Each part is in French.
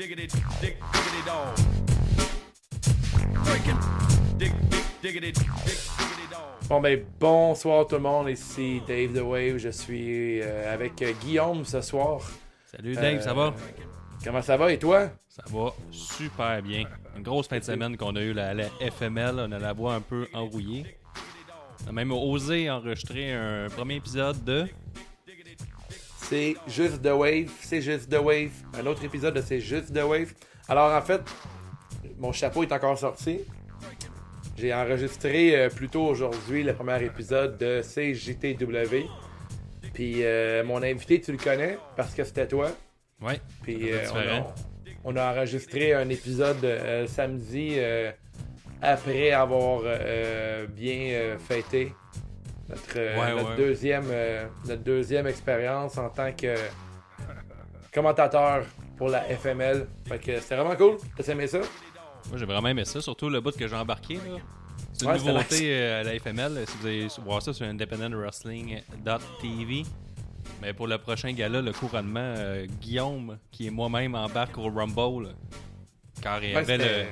diggity, dig, diggity dog. Breaking, dig, dig, diggity, dig, diggity dog. Bon ben bonsoir tout le monde, ici Dave The Wave, je suis euh, avec euh, Guillaume ce soir. Salut Dave, ça va? Euh, Comment ça va et toi? Ça va super bien. Une grosse fin de semaine qu'on a eu la, la FML, on a la voix un peu enrouillée. On a même osé enregistrer un premier épisode de. C'est juste The Wave, c'est juste The Wave, un autre épisode de C'est juste The Wave. Alors en fait, mon chapeau est encore sorti. J'ai enregistré euh, plus tôt aujourd'hui le premier épisode de CJTW. Puis euh, mon invité, tu le connais parce que c'était toi. Ouais. Puis euh, on, a, on a enregistré un épisode samedi après avoir bien fêté notre, euh, Ouais, notre ouais. deuxième euh, notre deuxième expérience en tant que commentateur pour la FML. Fait que c'était vraiment cool. T'as aimé ça? Moi j'ai vraiment aimé ça, surtout le bout que j'ai embarqué. là. C'est une Ouais, nouveauté euh, à la FML. Si vous allez voir ça sur independentwrestling.tv. Mais pour le prochain gala, le couronnement, euh, Guillaume, qui est moi-même, embarque au Rumble. Car il y avait le,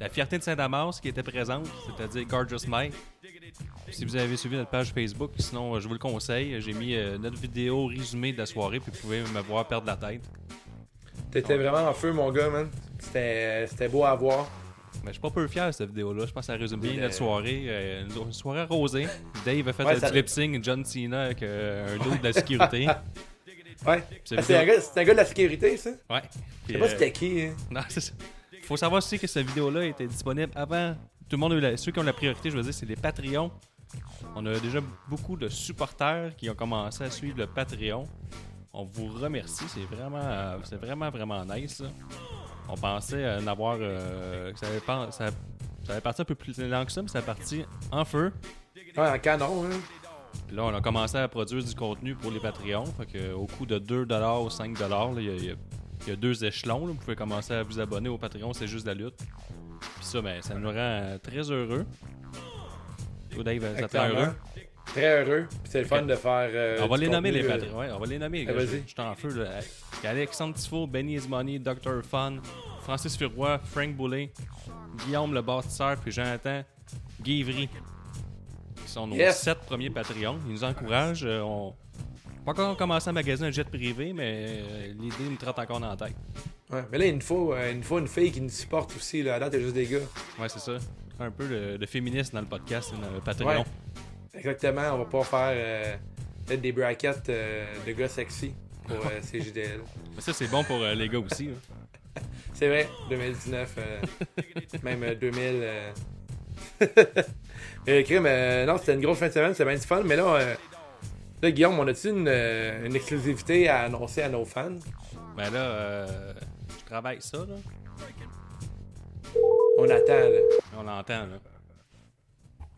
la fierté de Saint-Damas qui était présente, c'est-à-dire Gorgeous Mike. Si vous avez suivi notre page Facebook, sinon euh, je vous le conseille, j'ai mis euh, notre vidéo résumée de la soirée, puis vous pouvez me voir perdre la tête. T'étais vraiment en feu, mon gars, man. C'était c'était beau à voir. Mais je suis pas peu fier de cette vidéo-là. Je pense que ça résume bien Oui, notre euh, soirée. euh, une soirée arrosée. Dave a fait Ouais, le ça- lip sync John Cena avec euh, un dos de la sécurité. Ouais. C'est un, un gars de la sécurité, ça? Ouais. Je sais pas c'était qui. hein. Non, c'est ça. Faut savoir aussi que cette vidéo-là était disponible avant. Tout le monde a eu la... Ceux qui ont la priorité, je veux dire, c'est les Patreons. On a déjà beaucoup de supporters qui ont commencé à suivre le Patreon. On vous remercie, c'est vraiment, c'est vraiment, vraiment nice. là. On pensait en avoir. euh, que ça, pas- ça, ça allait partir un peu plus lent que ça, mais ça a parti en feu. Ouais, en canon, hein. Puis là, on a commencé à produire du contenu pour les Patreons. Fait que, au coût de 2$ ou 5$, là, il y, a- y deux échelons. là. Vous pouvez commencer à vous abonner au Patreon, c'est juste la lutte. Puis ça, ben, ça nous rend euh, très heureux. Toi, Dave, ça heureux? Très heureux. C'est le fun de faire. euh, on va les nommer, les contenu, euh. Ouais, on va les nommer. Ah, gars. vas-y. Je je suis en feu. Là. Alexandre Tifo, Benny Money, Dr. Fun, Francis Furoy, Frank Boulet, Guillaume le bâtisseur, puis Jonathan Guivry. Qui sont nos Yes. sept premiers Patreons. Ils nous encouragent. euh, on pas encore commencé à magasiner un jet privé, mais euh, l'idée me trotte encore dans la tête. Ouais, mais là, il nous faut, nous faut une fille qui nous supporte aussi. Là. À date, il y a juste des gars. Ouais, c'est ça. Un peu de, de féministe dans le podcast, dans le Patreon. Ouais. Exactement, on va pas faire euh, peut-être des brackets euh, de gars sexy pour euh, CJDL. Mais ça, c'est bon pour euh, les gars aussi. là. C'est vrai, 2019, euh, même euh, 2000. Euh... mais euh, non, c'était une grosse fin de semaine, c'était bien du fun. Mais là, euh, là Guillaume, on a-tu une, euh, une exclusivité à annoncer à nos fans? Ben là, euh, je travaille ça, là. On attend, là. On l'entend, là.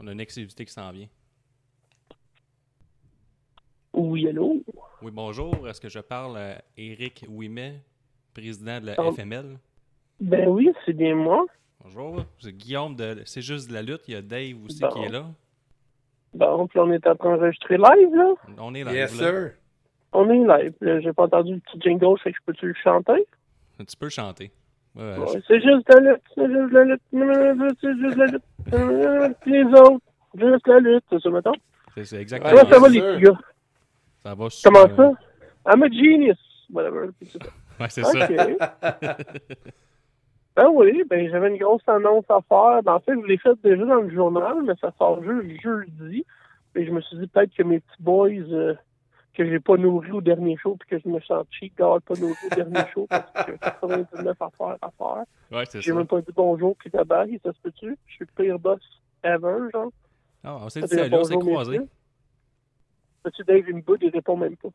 On a une exclusivité qui s'en vient. Oui, allô? Oui, bonjour. Est-ce que je parle à Éric Ouimet, président de la Oh. FML? Ben oui, c'est bien moi. Bonjour. C'est Guillaume de C'est juste de la lutte. Il y a Dave aussi Bon. qui est là. Bon, puis on est en train d'enregistrer live, là? On est là. Yes, sir. On est live. Là, J'ai pas entendu le petit jingle, fait que je peux-tu le chanter? Tu peux chanter. Ouais, Ouais, c'est juste la lutte, c'est juste la lutte, c'est juste la lutte. Les autres, juste la lutte, c'est ça, mettons. c'est- Ouais, exactement ça va, les gars? Ça va super Comment ça? I'm a genius. Whatever. puis c'est ça. Ouais, c'est ça. OK. ben oui, ben j'avais une grosse annonce à faire. Ben, en fait, je l'ai faite déjà dans le journal, mais ça sort juste jeudi. Et je me suis dit peut-être que mes petits boys euh, que j'ai pas nourris au dernier show puis que je me sens cheap d'avoir pas nourri au dernier show parce que j'ai 99 affaires à faire. Ouais, c'est J'ai ça. même pas dit bonjour puis tabac, ça se peut-tu? Je suis le pire boss ever, genre. Ah, on s'est Ça dit salut, on s'est bonjour, croisés. Peux-tu Dave il me boude, il répond même pas.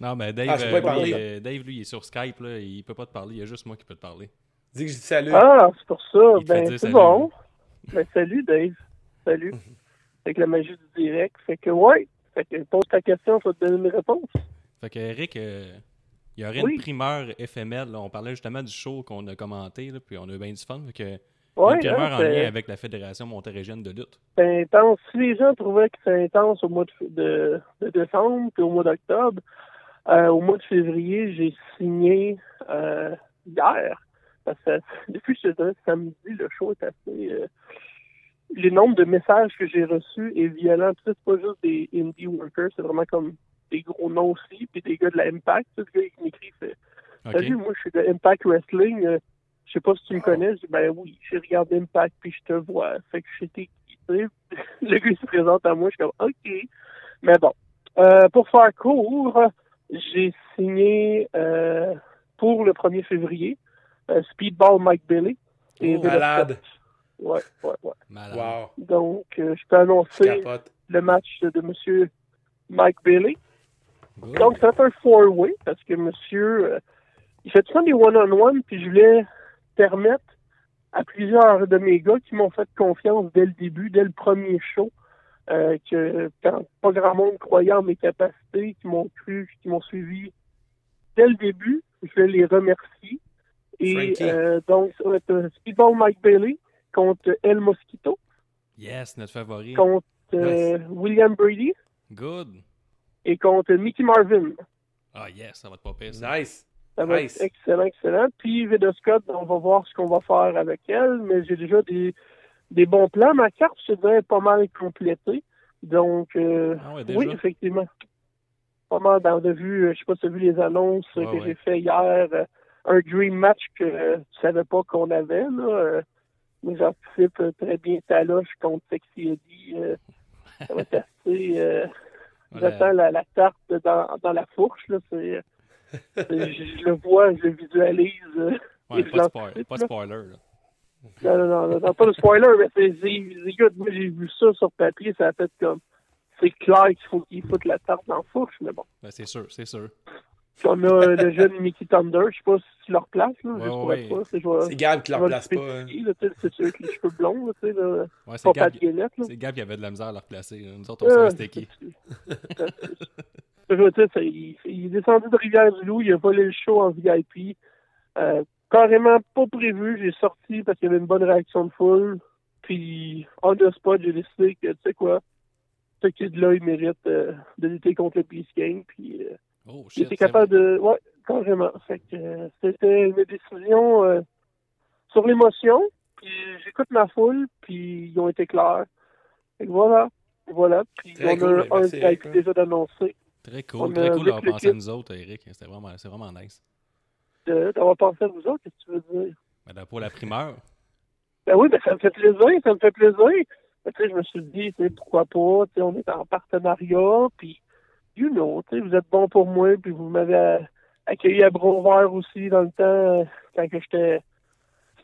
Non, mais Dave, Ah, je euh, lui, parler. euh, Dave, lui, il est sur Skype. Là, il peut pas te parler. Il y a juste moi qui peux te parler. Dis que je dis salut. Ah, c'est pour ça. Il Ben, c'est salut. bon. Ben, salut, Dave. Salut. Avec la magie du direct. Fait que, ouais. Fait que, pose ta question, je vais te donner une réponse. Fait que Eric, euh, il y aurait Oui. une primeur là. On parlait justement du show qu'on a commenté, là, puis on a eu bien du fun. Fait que, Ouais, une primeur hein, en c'est- lien avec la Fédération montérégienne de lutte. c'est intense. Si les gens trouvaient que c'est intense au mois de, de, de décembre puis au mois d'octobre, euh, au mois de février, j'ai signé euh, hier. Parce que depuis que je te samedi, le show est assez. Les nombres de messages que j'ai reçus est violent. Puis ça, c'est pas juste des indie workers, c'est vraiment comme des gros noms aussi, puis des gars de la Impact. Tu sais, Le gars qui m'écrit, fait OK. Salut, moi je suis de Impact Wrestling. euh, je sais pas si tu me connais. Je dis ben oui, j'ai regardé Impact puis je te vois. Fait que j'étais qui, tu sais? Le gars se présente à moi, je suis comme OK. Mais bon. Euh, pour faire court, j'ai signé euh, pour le 1er février euh, Speedball Mike Bailey. Et Oh, malade. Scott. Ouais, ouais, ouais. Wow. Donc, euh, je peux annoncer capote. le match de monsieur Mike Bailey. Good. Donc, c'est un four-way parce que monsieur, euh, il fait temps des one-on-one, puis je voulais permettre à plusieurs de mes gars qui m'ont fait confiance dès le début, dès le premier show, euh, que quand pas grand monde croyait en mes capacités, qui m'ont cru, qui m'ont suivi dès le début, je vais les remercier. Et euh, donc, ça va être euh, Speedball Mike Bailey contre El Mosquito, Yes, notre favori. contre euh, William Brady Good. et contre Mickey Marvin. Ah, yes, ça va te pas pire, ça. Nice. Ça va Nice. être excellent, excellent. Puis Vida Scott, on va voir ce qu'on va faire avec elle, mais j'ai déjà des, des bons plans. Ma carte, je dirais, est pas mal complétée. Donc, euh, Ah ouais, oui, effectivement. Pas mal dans de vue, euh, je sais pas si tu as vu les annonces euh, que ouais. j'ai fait hier. euh, un dream match que euh, tu savais pas qu'on avait. Là, euh, mais j'anticipe euh, très bien Taloche contre Sexy Eddie. euh, ça va être assez... euh, Voilà. J'attends la, la tarte dans, dans la fourche. Là, c'est, c'est- je, je le vois, je le visualise. euh, Ouais, et pas spoil- pas de spoiler, là. Non, non, non, non, pas de spoiler, mais c'est, c'est. Moi, j'ai vu ça sur papier, ça a fait comme. C'est clair qu'il faut qu'il foute la tarte dans la fourche, mais bon. Ben, c'est sûr, c'est sûr. On a euh, le jeune Mickey Thunder, je sais pas si tu le replaces, là, Ouais, juste pour ouais, être sûr. C'est, Gab qui le place pas. hein. c'est celui avec les cheveux blonds, là, tu sais, là, Ouais, c'est pas Gab, là. c'est Gab qui avait de la misère à le replacer. là. Nous autres, on Euh, savait c'était qui. Je veux dire, c'est- il, il est descendu de Rivière-du-Loup, il a volé le show en VIP. Euh, carrément pas prévu, j'ai sorti parce qu'il y avait une bonne réaction de foule. Puis, on the spot, j'ai décidé que, tu sais quoi, ce kid-là, il mérite euh, de lutter contre le Peace Gang. Puis, euh, Oh, shit. était c'est capable de. Ouais, carrément. Fait que euh, c'était une décision euh, sur l'émotion. Puis, j'écoute ma foule, puis ils ont été clairs. Fait que voilà. Voilà. Puis, Très on cool, a un merci, Eric, hein. déjà d'annoncer. Très cool. On Très cool d'avoir pensé à nous autres, Eric. C'était vraiment, c'est vraiment nice. de- d'avoir pensé à vous autres, qu'est-ce que tu veux dire? Ben, pour la primeur. Ben oui, ben ça me fait plaisir, ça me fait plaisir. Ben, je me suis dit, pourquoi pas, tu sais, on est en partenariat, puis, you know, tu sais, vous êtes bon pour moi, puis vous m'avez accueilli à Bronvert aussi dans le temps, euh, quand que j'étais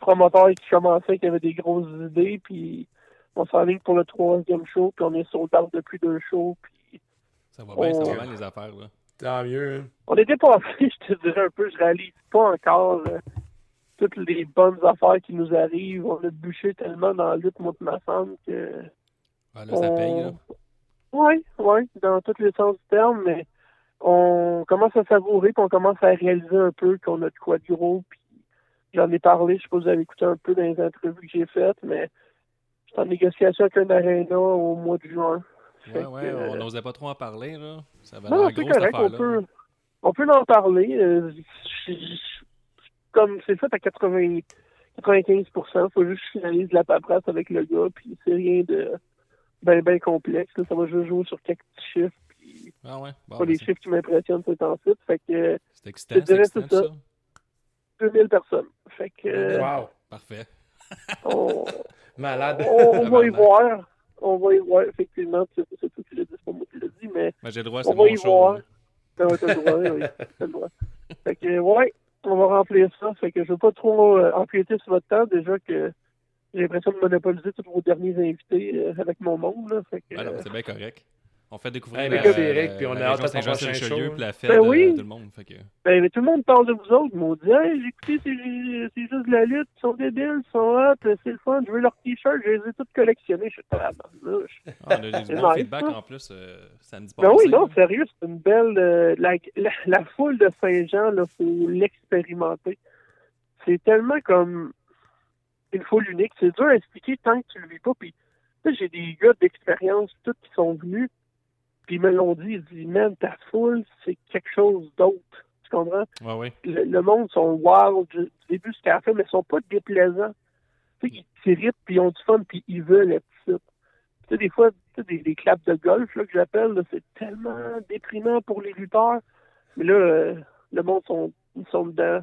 promoteur qui commençait, qui avait des grosses idées, puis on s'enligne pour le troisième show, puis on est sur le depuis deux shows, puis Ça va bien, ça va bien les affaires, là. Tant mieux. hein. on est dépassé, je te dirais un peu, je réalise pas encore euh, toutes les bonnes affaires qui nous arrivent. On a bûché tellement dans la lutte, moi et ma femme, que... Ah, là, ça paye, là. Oui, oui, dans tous les sens du terme, mais on commence à savourer, puis on commence à réaliser un peu qu'on a de quoi de gros, puis j'en ai parlé, je sais pas si vous avez écouté un peu dans les entrevues que j'ai faites, mais j'étais en négociation avec un aréna au mois de juin. Fait Ouais, que, ouais, euh, on n'osait pas trop en parler, là. Ça va non, c'est correct, on peut, on peut en parler. euh, je- je- comme c'est fait à 80, 95%, faut juste que je finalise la paperasse avec le gars, puis c'est rien de ben ben complexe. là. ça va juste jouer sur quelques petits chiffres, puis Ah ouais, bon, pas ben, les chiffres qui m'impressionnent ces temps-ci. Fait que euh, c'est excitant, je c'est dirais excitant, c'est ça. ça. 2000 personnes. Fait que euh, Wow. Parfait. on, Malade. on, on va y voir. On va y voir, effectivement. C'est c'est toi qui l'as dit, c'est pas moi qui l'ai dit, mais Ben, j'ai le droit, On va y show. voir. là. Ah ouais, t'as le droit, oui, t'as le droit. Fait que, ouais, on va remplir ça. Fait que je veux pas trop euh, empiéter sur votre temps. Déjà que j'ai l'impression de monopoliser tous vos derniers invités euh, avec mon monde. Là. Fait que, non, c'est bien correct. On fait découvrir Hey, la, merci, Eric, puis on la a hâte prochain Saint-Jean-sur-Richelieu, show, puis la fête Ben de oui. tout le monde. Fait que... ben, mais tout le monde parle de vous autres. Ils m'ont dit, hey, j'ai écouté, c'est juste de la lutte. Ils sont débiles, ils sont hot, c'est le fun. Je veux leurs t-shirts. Je les ai tous collectionnés. Je suis. Ah, on a eu du bon nice, feedback ça. en plus euh, samedi Ben passé. oui, non, sérieux, c'est une belle. euh, la, la, la foule de Saint-Jean, là, faut l'expérimenter. C'est tellement comme une foule unique. C'est dur à expliquer tant que tu le vis pas. Puis, tu j'ai des gars d'expérience, tous qui sont venus, puis ils me l'ont dit. Ils disent, man, ta foule, c'est quelque chose d'autre. C'est comprends? Ouais, ouais. Le, le monde sont wild du, début jusqu'à la fin, mais ils sont pas déplaisants. Tu sais, ils s'irritent, puis ils ont du fun, puis ils veulent être ici. Tu sais, des fois, tu sais, des, des claps de golf, là, que j'appelle, c'est tellement déprimant pour les lutteurs. Mais là, euh, le monde sont, ils sont dedans.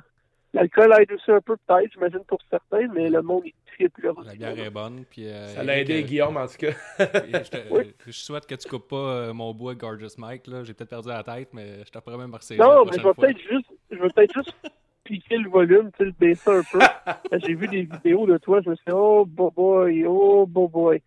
L'alcool aide aussi un peu, peut-être, j'imagine, pour certains, mais le monde, tripe leur La bière est bonne. Puis, euh, Ça l'a aidé euh, Guillaume, en tout cas. je, te- Oui. je souhaite que tu coupes pas euh, mon bois Gorgeous Mike. là. J'ai peut-être perdu la tête, mais je te promets me ressaisir Non, la mais je vais peut-être juste, je vais peut-être juste piquer le volume, tu sais, le baisser un peu. J'ai vu des vidéos de toi, je me suis dit, oh, boy, boy, oh, boy, boy.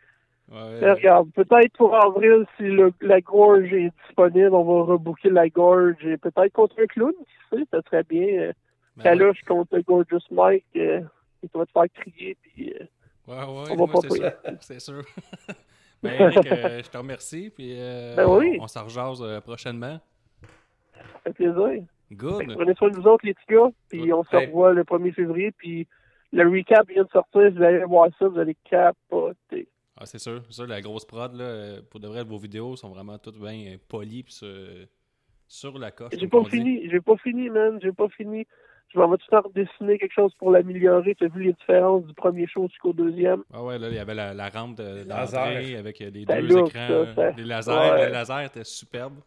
Ouais, Mais regarde, peut-être pour avril, si le- la gorge est disponible, on va rebooker la gorge et peut-être contre un clown, qui sait, ça serait bien. Ben Kaloche contre Gorgeous Mike, euh, il va te faire crier, puis euh, Ouais, ouais, On va moi, pas c'est payer. sûr. C'est sûr. ben, Eric, euh, je te remercie. Puis, euh, Ben oui. on, s'en rejase prochainement. ça fait plaisir. Fait Good. prenez soin de nous autres, les petits gars, puis on se Hey. revoit le 1er février, puis le recap vient de sortir, vous allez voir ça, vous allez capoter. Ah, c'est sûr. C'est sûr, la grosse prod, là, pour de vrai, vos vidéos sont vraiment toutes bien polies. Puis sur, sur la coche. J'ai pas fini, j'ai pas fini, man, j'ai pas fini. Je m'en vais tout le temps redessiner quelque chose pour l'améliorer. Tu as vu les différences du premier show jusqu'au deuxième? Ah ouais, là, il y avait la, la rampe de, Laser. d'entrée avec euh, les deux look, écrans. ça, ça. Les lasers. Ouais. Les lasers étaient superbes.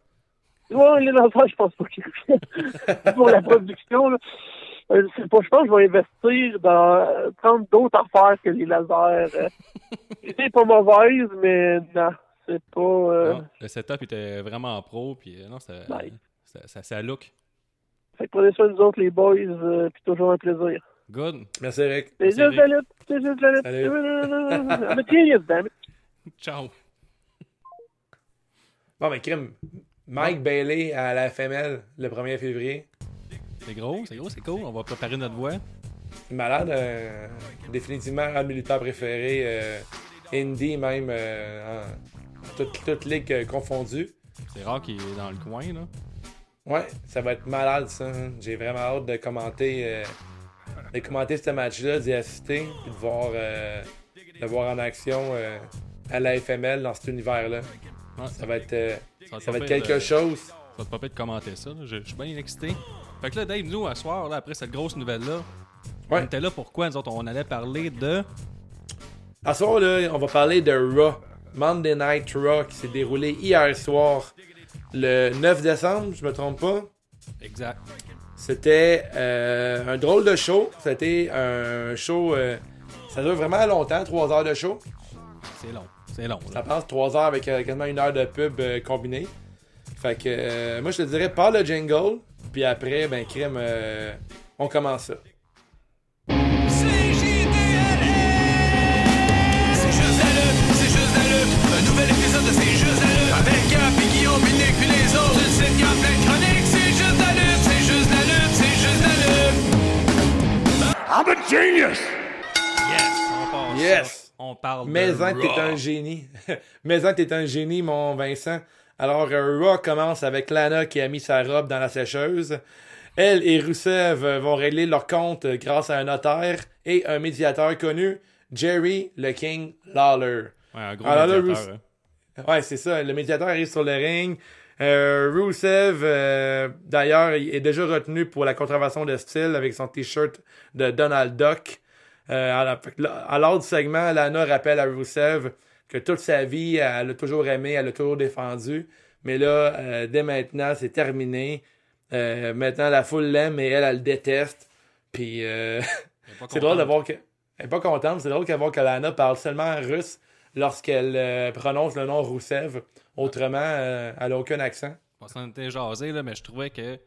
Ouais, les lanceurs, je pense pas qu'ils reviennent. pour la production, là. Euh, Je sais pas, je pense que je vais investir dans euh, prendre d'autres affaires que les lasers. euh. L'idée est pas mauvaise, mais non, c'est pas. euh, Non, le setup était vraiment pro. Puis euh, non, ça, Nice. ça, ça, ça look. Fait que prenez soin de nous autres, les boys, euh, puis toujours un plaisir. Good. Merci, Eric. C'est juste la lutte, c'est juste la lutte. Salut. I'm a genius, damn it. Ciao. Bon, mais crime. Mike Bailey à la FML le 1er février. C'est gros, c'est gros, c'est cool. On va préparer notre voix. Malade, euh, définitivement un de lutteurs préférés. euh, indie même, euh, en toute, toute ligue euh, confondue. C'est rare qu'il est dans le coin, là. Ouais, ça va être malade ça. hein. J'ai vraiment hâte de commenter, euh, de commenter ce match-là, d'y assister, puis de voir, euh, de voir en action euh, à la FML dans cet univers-là. Ouais, Ça va être, euh, va ça va être pire quelque de- chose. Ça va te pas de commenter ça. là. Je, je suis bien excité. Fait que là, Dave, nous, à soir, là, après cette grosse nouvelle-là, on était là pourquoi? Nous autres, on allait parler de. À soir, là, on va parler de Raw. Monday Night Raw qui s'est déroulé hier soir, le 9 décembre, je me trompe pas. Exact. C'était euh, un drôle de show. C'était un show. euh, ça dure vraiment longtemps, 3 heures de show. C'est long. C'est long. Ça passe 3 heures avec euh, quasiment une heure de pub combinée. Fait que moi je te dirais pas le jingle, puis après, ben crème, euh, on commence ça. I'm a genius! Yes! On part Yes! ça. On parle de. Mais en Raw. t'es un génie. Mais en t'es un génie, mon Vincent. Alors, euh, Raw commence avec Lana qui a mis sa robe dans la sécheuse. Elle et Rusev euh, vont régler leur compte euh, grâce à un notaire et un médiateur connu, Jerry le King Lawler. Ouais, un gros Alors là, médiateur, Rus- hein. Ouais, c'est ça. Le médiateur arrive sur le ring. Euh, Rusev, euh, d'ailleurs, il est déjà retenu pour la contravention de style avec son t-shirt de Donald Duck. Euh, à l'ordre du segment, Lana rappelle à Rusev que toute sa vie, elle l'a toujours aimé, elle l'a toujours défendu. Mais là, euh, dès maintenant, c'est terminé. Maintenant, la foule l'aime et elle, elle le déteste. Puis, c'est drôle de voir que. Elle est pas contente, c'est drôle de voir que Lana parle seulement russe lorsqu'elle euh, prononce le nom Roussev. Autrement, euh, elle a aucun accent. On s'en était jasé, là, mais je trouvais que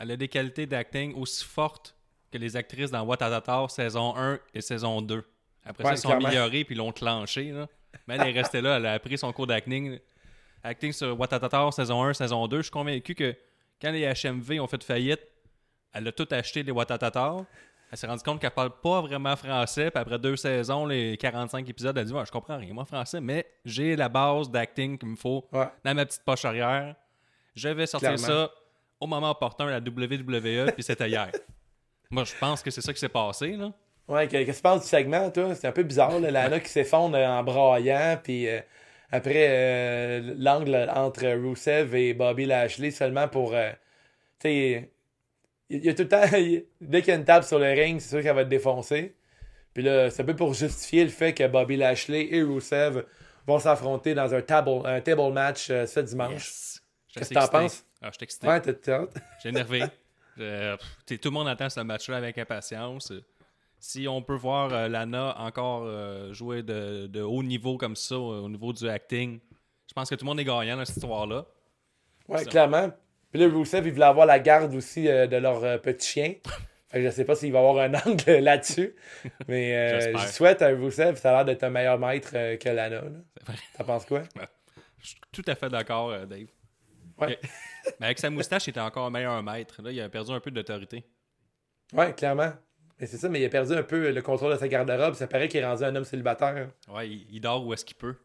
elle a des qualités d'acting aussi fortes que les actrices dans What Atatar saison 1 et saison 2. Après ça, ils sont améliorés puis l'ont clenché. Là. Mais elle est restée là, elle a appris son cours d'acting. Acting sur What Atatar saison 1, saison 2. Je suis convaincu que quand les HMV ont fait faillite, elle a tout acheté les What Atatar. Elle s'est rendue compte qu'elle parle pas vraiment français. Puis après deux saisons, les 45 épisodes, elle dit ouais, Je comprends rien, moi, français, mais j'ai la base d'acting qu'il me faut Ouais. dans ma petite poche arrière. Je vais sortir Clairement. ça au moment opportun à la WWE, puis c'était hier. Moi, je pense que c'est ça qui s'est passé, là. Ouais, qu'est-ce que tu penses du segment, toi? C'est un peu bizarre, là, Lana qui s'effondre en braillant, puis euh, après euh, l'angle entre Rusev et Bobby Lashley seulement pour. euh, tu sais, il y a tout le temps, il- dès qu'il y a une table sur le ring, c'est sûr qu'elle va être défoncée. Puis là, c'est un peu pour justifier le fait que Bobby Lashley et Rusev vont s'affronter dans un table, un table match euh, ce dimanche. Yes. Qu'est-ce que t'en penses? Ah, je suis excité. Ouais, hâte? J'ai énervé. Pff, tout le monde attend ce match-là avec impatience. Si on peut voir euh, Lana encore euh, jouer de, de haut niveau comme ça, au niveau du acting, je pense que tout le monde est gagnant dans cette histoire-là. Ouais, clairement. Puis là, Rusev, il voulait avoir la garde aussi euh, de leur euh, petit chien. Fait que je sais pas s'il va avoir un angle là-dessus. Mais euh, je souhaite à Rusev, ça a l'air d'être un meilleur maître euh, que Lana. là. C'est vrai. T'en penses quoi? Je suis tout à fait d'accord, euh, Dave. Ouais. Mais avec sa moustache, il était encore un meilleur maître. Là, il a perdu un peu d'autorité. Ouais, clairement. Mais c'est ça, mais il a perdu un peu le contrôle de sa garde-robe. Ça paraît qu'il est rendu un homme célibataire. Ouais, il, il dort où est-ce qu'il peut.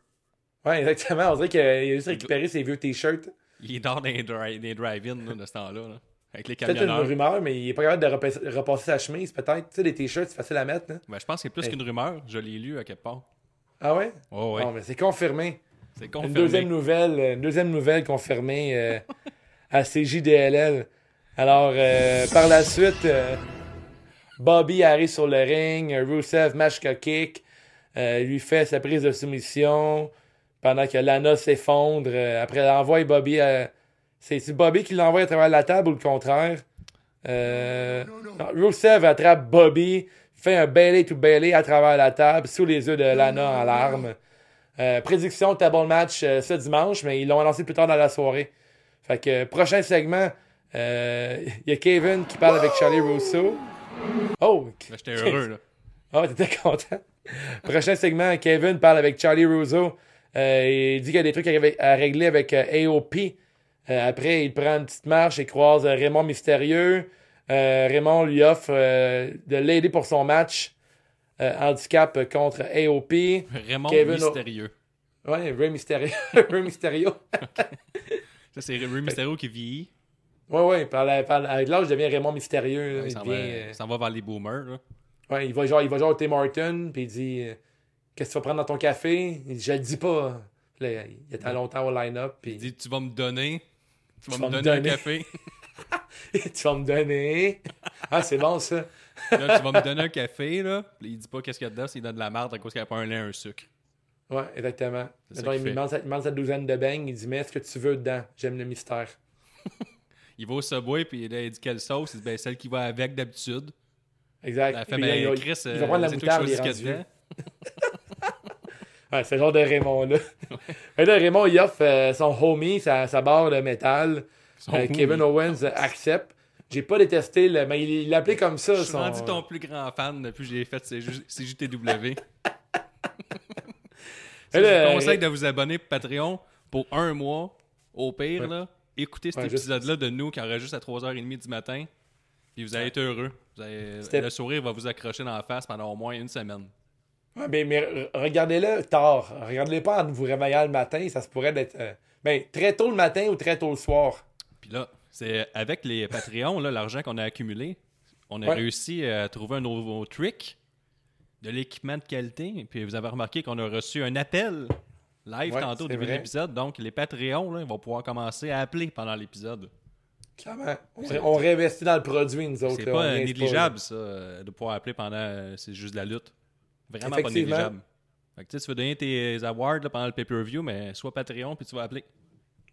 Ouais, exactement. On dirait qu'il a juste récupéré ses vieux t-shirts. Il dort dans les, dri- des drive-in de ce temps-là. là, avec les Peut-être une camionneurs. rumeur, mais il est pas capable de repasser, repasser sa chemise, peut-être. Tu sais, les t-shirts, c'est facile à mettre. Là. Ben, je pense que c'est plus qu'une rumeur. Je l'ai lu à quelque part. Ah ouais? Oh, ouais. Bon, mais c'est confirmé. c'est Une confirmé. deuxième nouvelle, une deuxième nouvelle confirmée euh, à CJDLL. Alors, euh, par la suite, euh, Bobby arrive sur le ring, Rusev mashka kick, lui fait sa prise de soumission pendant que Lana s'effondre. euh, après, elle envoie Bobby à... C'est Bobby qui l'envoie à travers la table ou le contraire? Euh, non, Rusev attrape Bobby, fait un Bailey to Bailey à travers la table, sous les yeux de Lana en larmes. Euh, prédiction de table match euh, ce dimanche, mais ils l'ont annoncé plus tard dans la soirée. Fait que euh, prochain segment, euh, il y a Kevin qui parle avec Charlie Russo. Oh! Là, J'étais heureux. Là. Ah, t'étais content. prochain segment, Kevin parle avec Charlie Russo. Euh, il dit qu'il y a des trucs à, ré- à régler avec euh, AOP. Euh, après, il prend une petite marche et croise Raymond Mystérieux. Raymond lui offre de l'aider pour son match handicap contre AOP. Raymond Kevin- Mystérieux. Ouais, Ray Mysterio. Ray Mysterio. Ça, c'est Ray Mysterio qui vieillit. Ouais, ouais, par la- par la- avec l'âge, il devient Raymond Mystérieux. là. il s'en va, euh, va vers les boomers. Là. ouais, il va genre, il va genre au Tim Horton, puis il dit Qu'est-ce que tu vas prendre dans ton café? Il dit Je le dis pas. Là, il était longtemps au line-up, puis Il dit Tu vas me donner. Tu vas Tu me vas me donner un café. tu vas me donner. Ah, c'est bon ça. là, tu vas me donner un café. Là. Il dit pas qu'est-ce qu'il y a dedans. S'il donne de la merde à cause qu'il n'y a pas un lait, un sucre. Ouais, exactement. Qu'il il demande, sa- il demande sa douzaine de beignes, il dit Mais est-ce que tu veux dedans? J'aime le mystère. Il va au Subway. Puis là, il dit quelle sauce? Il dit ben, celle qui va avec d'habitude. Exact. La fait, ben, il Chris, il euh, va prendre la moutarde, il est choisis qu'il y a rendu. dedans. Ouais, c'est le genre de Raymond-là. Là, Raymond, il offre euh, son homie, sa, sa barre de métal. Euh. Kevin Owens accepte. J'ai pas détesté, le, mais il il l'a appelé comme ça. Je suis son- rendu ton plus grand fan depuis que j'ai fait CJ- CJTW. Je vous conseille euh, de vous abonner pour Patreon pour un mois. Au pire, Ouais. là, écoutez cet épisode-là de nous qui enregistre à 3h30 du matin. Puis vous allez être heureux. Vous allez- C'était- le sourire va vous accrocher dans la face pendant au moins une semaine. Ouais, mais, mais re- regardez-le tard. Regardez-le pas en vous réveillant le matin. Ça se pourrait d'être euh, ben, très tôt le matin ou très tôt le soir. Puis là, c'est avec les Patreons, l'argent qu'on a accumulé, on a Ouais. réussi à trouver un nouveau trick de l'équipement de qualité. Puis vous avez remarqué qu'on a reçu un appel live Ouais, tantôt au début de l'épisode. Donc les Patreons là, ils vont pouvoir commencer à appeler pendant l'épisode. Clairement. On, on réinvestit dans le produit, nous autres. C'est pas euh, négligeable, ça, euh, de pouvoir appeler pendant. euh, c'est juste de la lutte. Vraiment pas négligeable. Fait que, tu sais, tu veux donner tes awards là, pendant le pay-per-view, mais sois Patreon puis tu vas appeler.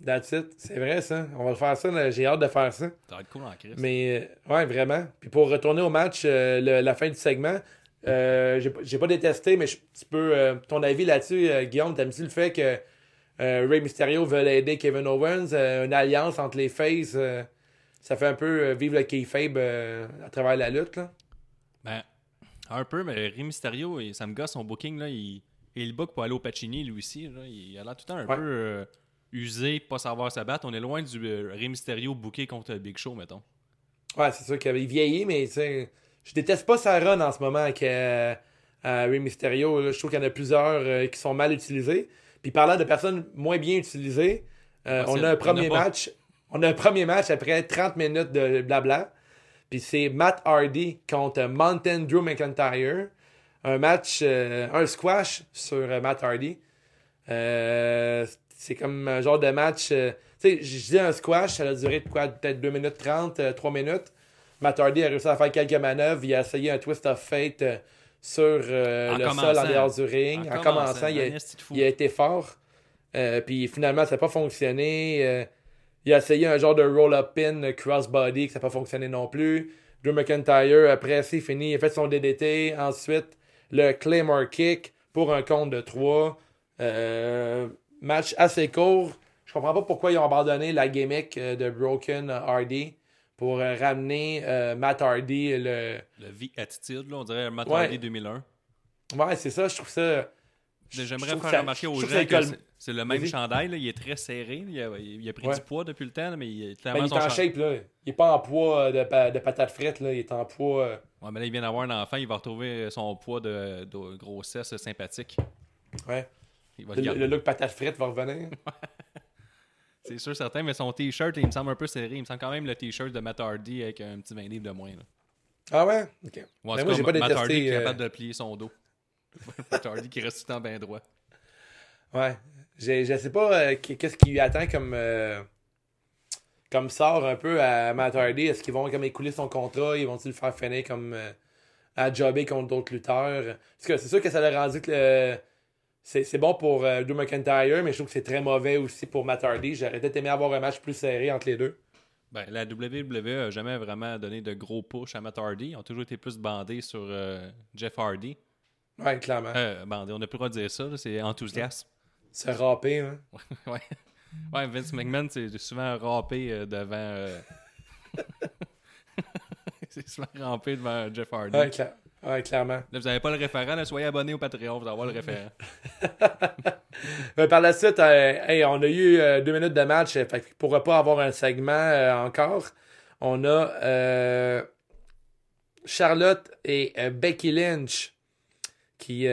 That's it. C'est vrai, ça. On va le faire ça. J'ai hâte de faire ça. Ça va être cool en crise. Mais, euh, ouais, vraiment. Puis pour retourner au match, euh, le- la fin du segment, euh, j'ai pas- détesté, mais je- tu peux. euh, ton avis là-dessus, Guillaume, t'aimes-tu le fait que Ray Mysterio veut aider Kevin Owens, une alliance entre les faces Ça fait un peu vivre le kayfabe à travers la lutte, là? Un peu, mais Rey Mysterio, il- ça me gosse son booking, là, il, book pour aller au Pacini, lui aussi. Là, il a l'air tout le temps un Ouais. peu euh, usé, pas savoir se battre. On est loin du euh, Rey Mysterio booké contre Big Show, mettons. Ouais, c'est sûr qu'il vieillit, mais tu sais, je déteste pas sa run en ce moment avec euh, à Rey Mysterio. là. Je trouve qu'il y en a plusieurs euh, qui sont mal utilisés. Puis parlant de personnes moins bien utilisées, euh, Ouais, on a un premier match. On a un premier match après 30 minutes de blabla. Puis c'est Matt Hardy contre Mountain Drew McIntyre. Un match, euh, un squash sur euh, Matt Hardy. Euh, c'est comme un genre de match. euh, tu sais, je dis un squash, ça a duré quoi Peut-être 2 minutes 30, 3 minutes. Matt Hardy a réussi à faire quelques manœuvres. Il a essayé un twist of fate sur le sol en dehors du ring. En, commençant, il, a, il a été fort. Puis finalement, ça n'a pas fonctionné. Euh, il a essayé un genre de roll-up pin euh, crossbody, que ça n'a pas fonctionné non plus. Drew McIntyre, après, c'est fini. Il a fait son DDT. Ensuite, le Claymore Kick pour un compte de 3. match assez court. Je comprends pas pourquoi ils ont abandonné la gimmick euh, de Broken Hardy pour euh, ramener euh, Matt Hardy. Le... Le V-Attitude, là, on dirait Matt Ouais. Hardy 2001. Ouais, c'est ça, je trouve ça. J'aimerais faire remarquer aux gens que que c'est- le même chandail, là, il est très serré. Il a, il a pris Ouais. du poids depuis le temps, mais il est Ben, clairement il est en shape, là. Il est pas en poids euh, de, pa- de patates frites, là. Il est en poids. euh, Ouais, mais là, il vient d'avoir un enfant, il va retrouver son poids de, de grossesse sympathique. Ouais. Il va le Le, look patate frite va revenir. C'est sûr, certain, mais son t-shirt, il me semble un peu serré. Il me semble quand même le t-shirt de Matt Hardy avec un petit 20 livres de moins. Là. Ah ouais? Ok. Ouais, Mais c'est moi, j'ai pas Matt Hardy qui détesté. est euh, capable de plier son dos. Matt Hardy qui reste tout le temps bien droit. Ouais. J'ai- Je sais pas euh, qu- qu'est-ce qui lui attend comme. euh, comme sort un peu à Matt Hardy. Est-ce qu'ils vont comme écouler son contrat? Ils vont-ils le faire finir comme. euh, à jobber contre d'autres lutteurs? Parce que c'est sûr que ça a rendu que le- C'est c'est bon pour euh, Drew McIntyre, mais je trouve que c'est très mauvais aussi pour Matt Hardy. J'aurais peut-être aimé avoir un match plus serré entre les deux. Ben, la WWE a jamais vraiment donné de gros push à Matt Hardy. Ils ont toujours été plus bandés sur euh, Jeff Hardy. Ouais, clairement. Bandés, on n'a plus le droit de dire ça, c'est enthousiasme. Se râper, hein? ouais. ouais, Vince McMahon, c'est souvent rampé euh, devant. euh, c'est souvent rampé devant Jeff Hardy. Ouais, cla- ouais, clairement. Là, vous n'avez pas le référent, là, soyez abonné au Patreon, vous allez avoir le référent. Par la suite, euh, hey, on a eu euh, deux minutes de match. fait qu'il pourra pas avoir un segment encore. On a Charlotte et Becky Lynch qui,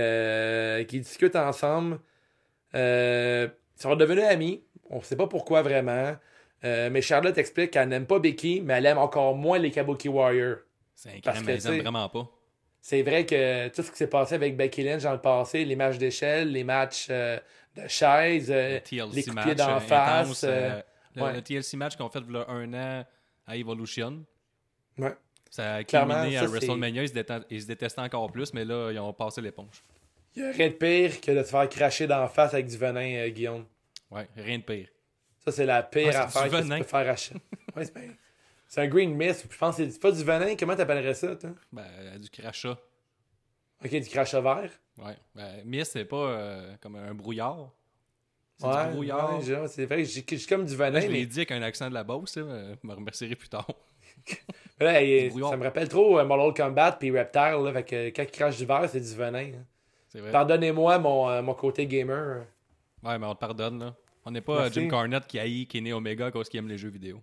qui discutent ensemble. Euh, ils sont devenus amis. On sait pas pourquoi vraiment. Euh, mais Charlotte explique qu'elle n'aime pas Becky, mais elle aime encore moins les Kabuki Warriors. C'est aiment tu sais, vraiment pas. C'est vrai que tout ce qui s'est passé avec Becky Lynch dans le passé, les matchs d'échelle, les matchs euh, de euh, Le TLC les coups de match d'en euh, face. euh, euh, le, ouais. le TLC match qu'on fait il y a un an à Evolution. Ouais. Ça a culminé à WrestleMania, ils se, déten- ils se détestaient encore plus, mais là, ils ont passé l'éponge. Il n'y a rien de pire que de te faire cracher d'en face avec du venin, euh, Guillaume. Ouais, rien de pire. Ça, c'est la pire Ouais, affaire que tu peux faire acheter. Ouais, c'est bien- c'est un green mist. Je pense que c'est pas du venin. Comment t'appellerais ça, toi? Ben, euh, du crachat. Ok, du crachat vert. Ouais. Ben, mist, c'est pas euh, comme un brouillard. C'est Ouais, du brouillard. ouais, c'est vrai j'ai comme du venin. je l'ai mais- dit avec un accent de la Beauce, là, euh, je me remercierai plus tard. Là, ça me rappelle trop Mortal Kombat puis Reptile. Là, fait que quand il crache du verre, c'est du venin. hein. C'est vrai. Pardonnez-moi mon, euh, mon côté gamer. Ouais, mais on te pardonne, là. On n'est pas euh, Merci. Jim Cornette qui haït Kenny Omega à cause qu'il aime les jeux vidéo.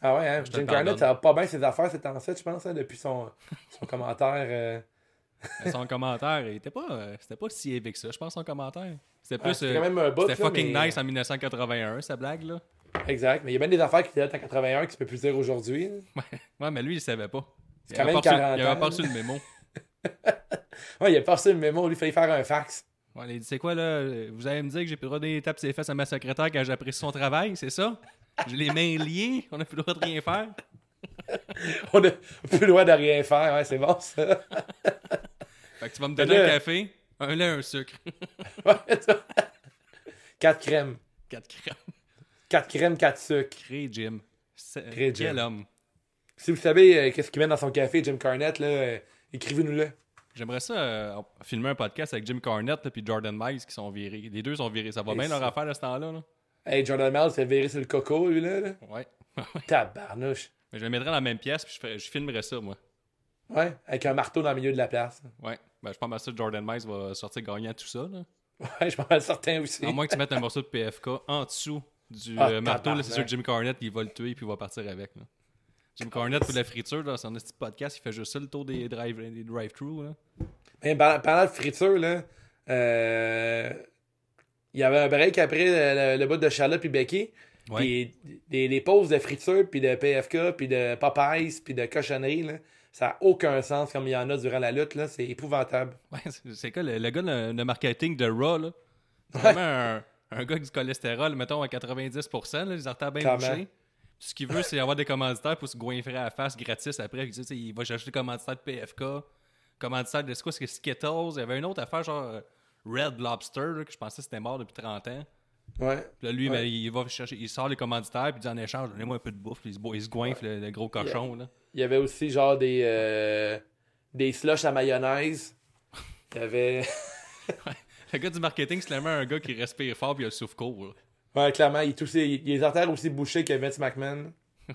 Ah ouais, hein? Jim pardonne. ça va pas bien ses affaires ces temps-ci, je pense, hein, depuis son, son commentaire. euh. Son commentaire, il était pas, euh, c'était pas si élevé que ça, je pense, son commentaire. C'était Ah, plus. c'était euh, même. C'était fucking mais- nice en 1981, sa blague, là. Exact. Mais il y a bien des affaires qui étaient en 81 qui se peut plus dire aujourd'hui. Ouais, mais lui, il savait pas. Il quand même pas reçu- 40 Il avait pas reçu le mémo. Ouais, il a passé le mémo, lui, il fallait faire un fax. Ouais, il dit C'est quoi, là? Vous allez me dire que j'ai plus le droit de taper ses fesses à ma secrétaire quand j'apprécie son travail, c'est ça? J'ai les mains liées, on a plus le droit de rien faire. On a plus le droit de rien faire, ouais, c'est bon ça. Fait que tu vas me donner là- un café, un lait, un sucre. Ouais, ça. Quatre crèmes. 4 crèmes. Quatre crèmes, quatre sucres. Cré Jim. Cré Jim. Quel homme. Si vous savez euh, qu'est-ce qu'il met dans son café, Jim Carnett, là, euh, écrivez-nous-le. J'aimerais ça euh, filmer un podcast avec Jim Cornette et Jordan Miles qui sont virés. Les deux sont virés. Ça va Et bien leur affaire à ce temps-là. là? Hey, Jordan Miles s'est viré sur le coco, lui, là. là. Ouais. Tabarnouche. Mais je le mettrais dans la même pièce puis je, ferais- je filmerais ça, moi. Ouais, avec un marteau dans le milieu de la place. Ouais. Ben, je pense que ça, Jordan Miles va sortir gagnant tout ça. Là. Ouais, je suis pas mal certain aussi. À moins que tu mettes un morceau de PFK en dessous du Ah, euh, marteau, là, c'est sûr que Jim Cornette, il va le tuer puis il va partir avec. là. Jim Cornette pour la friture, là, c'est un petit podcast, il fait juste ça le tour des drive des drive-thru. là. Mais par- parlant de friture, là, euh, il y avait un break après le, le- bout de Charlotte puis Becky. Ouais. Puis des, des pauses de friture, puis de PFK, puis de Popeyes, puis de cochonnerie, là, ça n'a aucun sens comme il y en a durant la lutte. là, C'est épouvantable. Ouais, c'est- quoi le, le gars de, de marketing de Raw, là? C'est vraiment un, un gars du cholestérol, mettons à 90%, là, les artères bien bouchées. Ce qu'il veut, c'est avoir des commanditaires pour se goinfrer à la face gratis après. Il, tu sais, il va chercher des commanditaires de PFK, commanditaires de quoi, c'est Skittles. Il y avait une autre affaire, genre euh, Red Lobster, là, que je pensais que c'était mort depuis 30 ans. Ouais. Puis là, lui, Ouais. ben, il va chercher, il sort les commanditaires, puis il dit en échange, donnez-moi un peu de bouffe. Puis il se, il se goinfre le, le gros cochon. Là. Il y avait aussi genre des, euh, des slushs à mayonnaise. Il y avait. Le gars du marketing, c'est clairement un gars qui respire fort, puis il a le souffle court. Ouais, clairement, il toussait. Il, il a les artères aussi bouchées que Vince McMahon.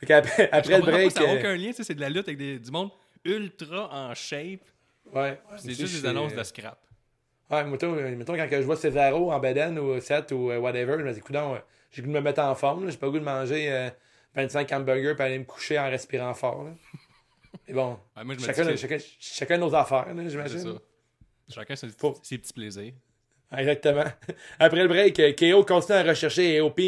fait après Je le pas, break. ça n'a euh, aucun lien, c'est de la lutte avec des- du monde ultra en shape. Ouais. C'est Aussi, juste des annonces de scrap. Ouais, mettons, euh, mettons, quand que je vois Cesaro en Beden ou Seth ou euh, whatever, je me dis, euh, j'ai goût de me mettre en forme, j'ai pas le goût de manger euh, 25 hamburgers puis aller me coucher en respirant fort. Là. Mais bon, Ouais, moi, je me chacun, que chacun, chacun nos affaires, j'imagine. Chacun ses, Faut- ses petits plaisirs. Exactement. Après le break, euh, KO continue à rechercher AOP.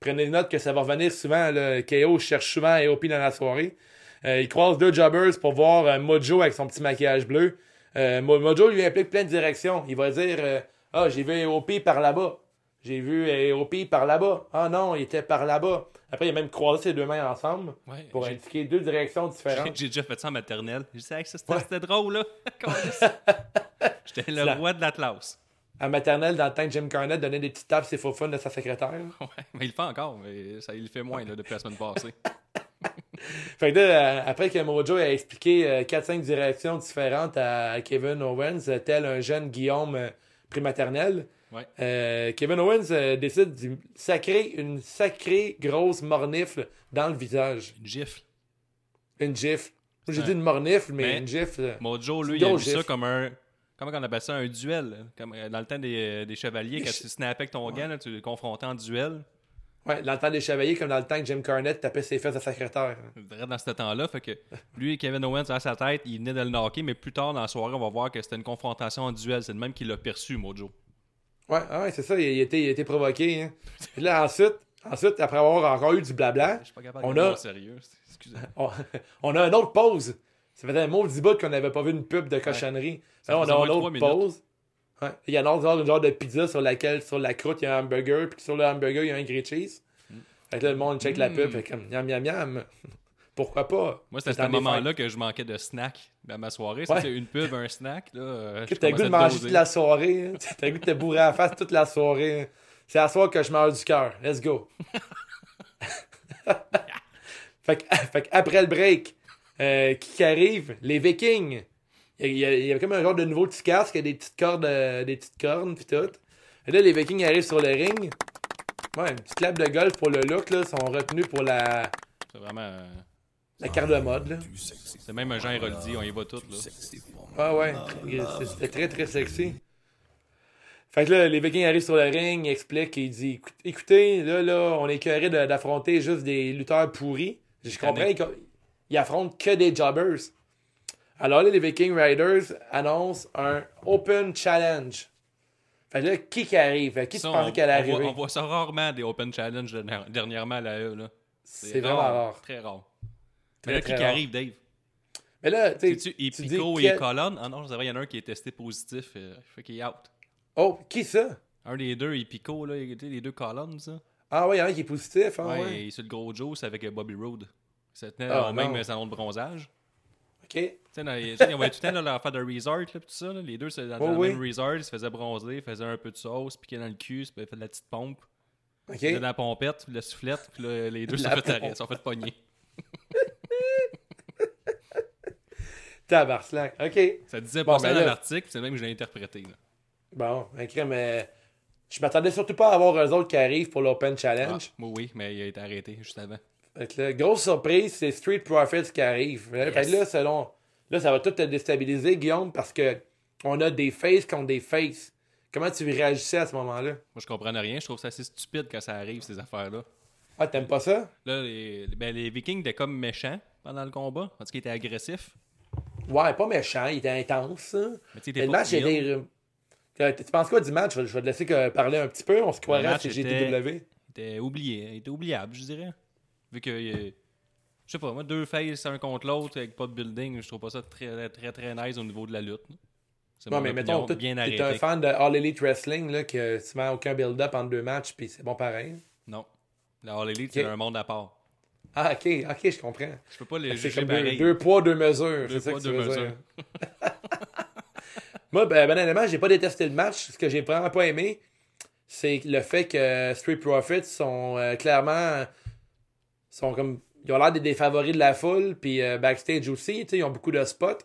Prenez note que ça va revenir souvent. Là. KO cherche souvent AOP dans la soirée. Euh, il croise deux jobbers pour voir euh, Mojo avec son petit maquillage bleu. Euh, Mo- Mojo lui implique plein de directions. Il va dire Ah, j'ai vu AOP par là-bas. J'ai vu AOP par là-bas. Ah non, il était par là-bas. Après, il a même croisé ses deux mains ensemble Ouais, pour indiquer deux directions différentes. j'ai déjà fait ça en maternelle. J'ai dit, ça, c'était Ouais. drôle, là. J'étais le roi de la classe. À maternelle, dans le temps que Jim Carnett donnait des petites tapes, c'est faux fun de sa secrétaire. Ouais, mais il le fait encore, mais ça, il le fait moins là, depuis la semaine passée. Fait que là, euh, après que Mojo a expliqué euh, 4-5 directions différentes à Kevin Owens, euh, tel un jeune Guillaume euh, Ouais. euh, Kevin Owens euh, décide de sacrer une sacrée grosse mornifle dans le visage. Une gifle. Une gifle. J'ai dit une mornifle, mais Mais- une gifle. euh, Mojo, lui, il a vu ça comme un. Comment on appelle ça Un duel. Comme euh, dans le temps des, des chevaliers, quand tu snappais avec ton gant, là, tu le confrontais en duel. Ouais, dans le temps des chevaliers, comme dans le temps que Jim Carnett tapait ses fesses à secrétaire. Direct dans ce temps-là. Fait que lui, Kevin Owens, à sa tête, il venait de le knocker, mais plus tard dans la soirée, on va voir que c'était une confrontation en duel. C'est le même qui l'a perçu, Mojo. Ouais, ah ouais, c'est ça, il, il a été, il été provoqué. Hein. Et là, ensuite, ensuite, après avoir encore eu du blabla, Je suis pas capable On de a- sérieux. On, on a une autre pause. Ça faisait un maudit bout qu'on n'avait pas vu une pub de cochonnerie. Ça Là, on a une autre pause. Ouais. Il y en a genre, une genre de pizza sur laquelle, sur la croûte, il y a un hamburger, puis sur le hamburger, il y a un grilled cheese. Fait que là, le monde check la pub, Mm. fait comme miam miam miam. Pourquoi pas? Moi, c'était à ce moment-là que je manquais de snack dans ma soirée. Ouais. c'est une pub, un snack. Là, euh, T'as le goût de manger doser. toute la soirée. hein. T'as le goût de te bourrer à la face toute la soirée. C'est à soir que je mange du cœur. Let's go. fait, que, fait que après le break, euh, qui qui arrive? Les Vikings. Il y, a, il y a- il y a comme un genre de nouveau petit casque, des petites cordes, euh, des petites cornes, pis tout. Et là, les Vikings arrivent sur le ring. Ouais, une petite clap de golf pour le look, là. sont retenus pour la, C'est vraiment. euh, la carte de mode, là. C'est même un Jean Héroldi, on y va tout. Là. Ah ouais, c'est- c'était très très sexy. Fait que là, les Vikings arrivent sur le ring, ils expliquent, ils disent Écoute- écoutez, là, là, on est curé d'affronter juste des lutteurs pourris. Je comprends, ils, affrontent que des jobbers. Alors là, les Viking Riders annoncent un Open Challenge. Fait là, qui qui arrive? Qui tu pensais qu'elle allait on voit, arriver? on voit ça rarement des Open Challenge dernière- dernièrement à la E. Là. C'est vraiment rare. Très rare. Mais là, qui, qui arrive, Dave? Mais là, tu sais, Epico et Colonne? Ah non, c'est vrai, il y en a un qui est testé positif. euh, fait qu'il est out. Oh, qui ça? Un des deux, Epico, là, les deux colonnes, ça. Ah ouais, il y en a un qui est positif. Ah ouais, ouais. et sur le gros Joe, avec euh, Bobby Roode. Ça tenait Ah, au même salon de bronzage. Ok. Tu sais, ils envoyaient tout le temps là, leur affaire de resort, là, tout ça. là. Les deux, c'est dans, Oh, oui. le même resort, ils se faisaient bronzer, ils faisaient un peu de sauce, piquaient dans le cul, ils faisaient de la petite pompe, Ok. de la pompette, puis de la soufflette, puis là, les deux se sont fait, sont fait pogner. Tabarslack. Ok. Ça disait Bon, pas ça ben dans l'article, c'est même que je l'ai interprété. Là. Bon, ok, mais je m'attendais surtout pas à avoir eux autres qui arrivent pour l'Open Ah, Challenge. moi, oui, mais il a été arrêté juste avant. Fait que là, grosse surprise, c'est Street Profits qui arrive. Fait là, selon. Là, ça va tout te déstabiliser, Guillaume, parce que on a des faces contre des faces. Comment tu réagissais à ce moment-là? Moi, je comprenais rien, je trouve ça assez stupide quand ça arrive, ces affaires-là. Ah, t'aimes pas ça? Là, les, ben, les Vikings étaient comme méchants pendant le combat, parce qu'ils étaient agressifs. Ouais, pas méchant, il était intense. hein. Mais tu le match était. Euh, Tu penses quoi du match? Je vais- te laisser que- parler un petit peu. On se croirait à CGTW. Il était oublié, il était oubliable, je dirais. Vu que, euh, je sais pas, moi, deux faces un contre l'autre avec pas de building, je trouve pas ça très, très, très nice au niveau de la lutte. C'est Non, mais mettons, t'es un fan de All Elite Wrestling, là, que tu mets aucun build-up entre deux matchs, puis c'est bon pareil? Non. La All Elite, c'est un monde à part. Ah, ok, ok, je comprends. Je peux pas les C'est juger comme deux, poids, deux mesures. Deux poids, deux veux mesures. dire. Moi, ben, ben honnêtement, j'ai pas détesté le match. Ce que j'ai vraiment pas aimé, c'est le fait que Street Profits sont euh, clairement. Sont comme. Ils ont l'air des favoris de la foule, puis euh, backstage aussi, tu sais, ils ont beaucoup de spots.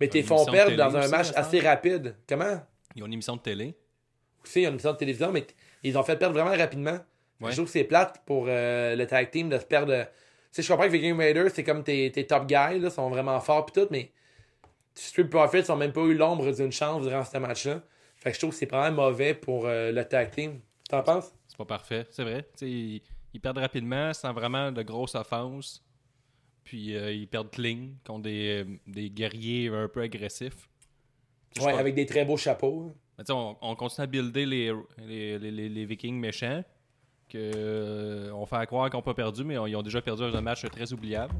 Mais t'es font perdre dans un aussi, match assez rapide. Comment? Ils ont une émission de télé. Aussi, il y a une émission de télévision, mais ils ont fait perdre vraiment rapidement. Ouais. Je trouve que c'est plate pour euh, le tag team de se perdre. Tu sais, je comprends que Viking Raiders, c'est comme tes, tes top guys, là, sont vraiment forts pis tout, mais Street Profits ont même pas eu l'ombre d'une chance durant ce match-là. Fait que je trouve que c'est vraiment mauvais pour euh, le tag team. T'en penses? C'est pas parfait, c'est vrai. Ils, perdent rapidement sans vraiment de grosses offenses. Puis euh, ils perdent clean contre des, euh, des guerriers un peu agressifs. Ouais, avec des très beaux chapeaux. Mais tu sais, on, on continue à builder les, les, les, Vikings méchants. Que, euh, on fait croire qu'ils n'ont pas perdu, mais on- ils ont déjà perdu un match très oubliable.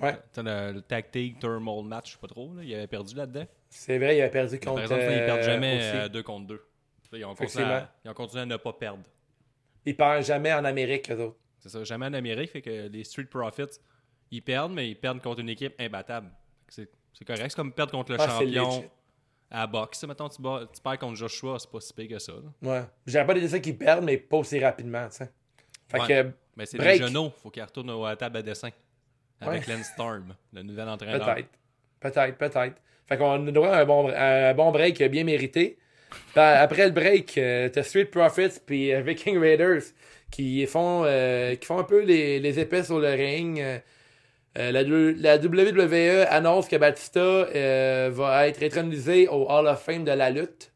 Ouais. Sais, le, le Tag Team Thermal Match, je sais pas trop. Là, ils avaient perdu là-dedans. C'est vrai, il avait perdu Par contre. exemple, ils perdent euh, jamais aussi. euh, 2 contre 2. Ils ont, continué Effectivement. à, ils ont continué à ne pas perdre. Ils perdent jamais en Amérique, eux autres. C'est ça, jamais en Amérique. Fait que les Street Profits, ils perdent, mais ils perdent contre une équipe imbattable. C'est correct. C'est comme perdre contre le Ah, champion à la boxe. Mettons, tu, bats- tu perds contre Joshua, c'est pas si pire que ça. là. Ouais. J'avais pas ça qu'ils perdent, mais pas aussi rapidement. Fait Ouais. que, Mais c'est les genoux. Faut qu'ils retournent à la table à dessin. Avec Lance Storm, le nouvel entraîneur. Peut-être. Peut-être, peut-être. Fait qu'on a droit à un bon, à un bon break bien mérité. Puis après le break, euh, t'as Street Profits puis euh, Viking Raiders qui font, euh, qui font un peu les, les épais sur le ring. Euh, la, la WWE annonce que Batista va être intronisé au Hall of Fame de la lutte.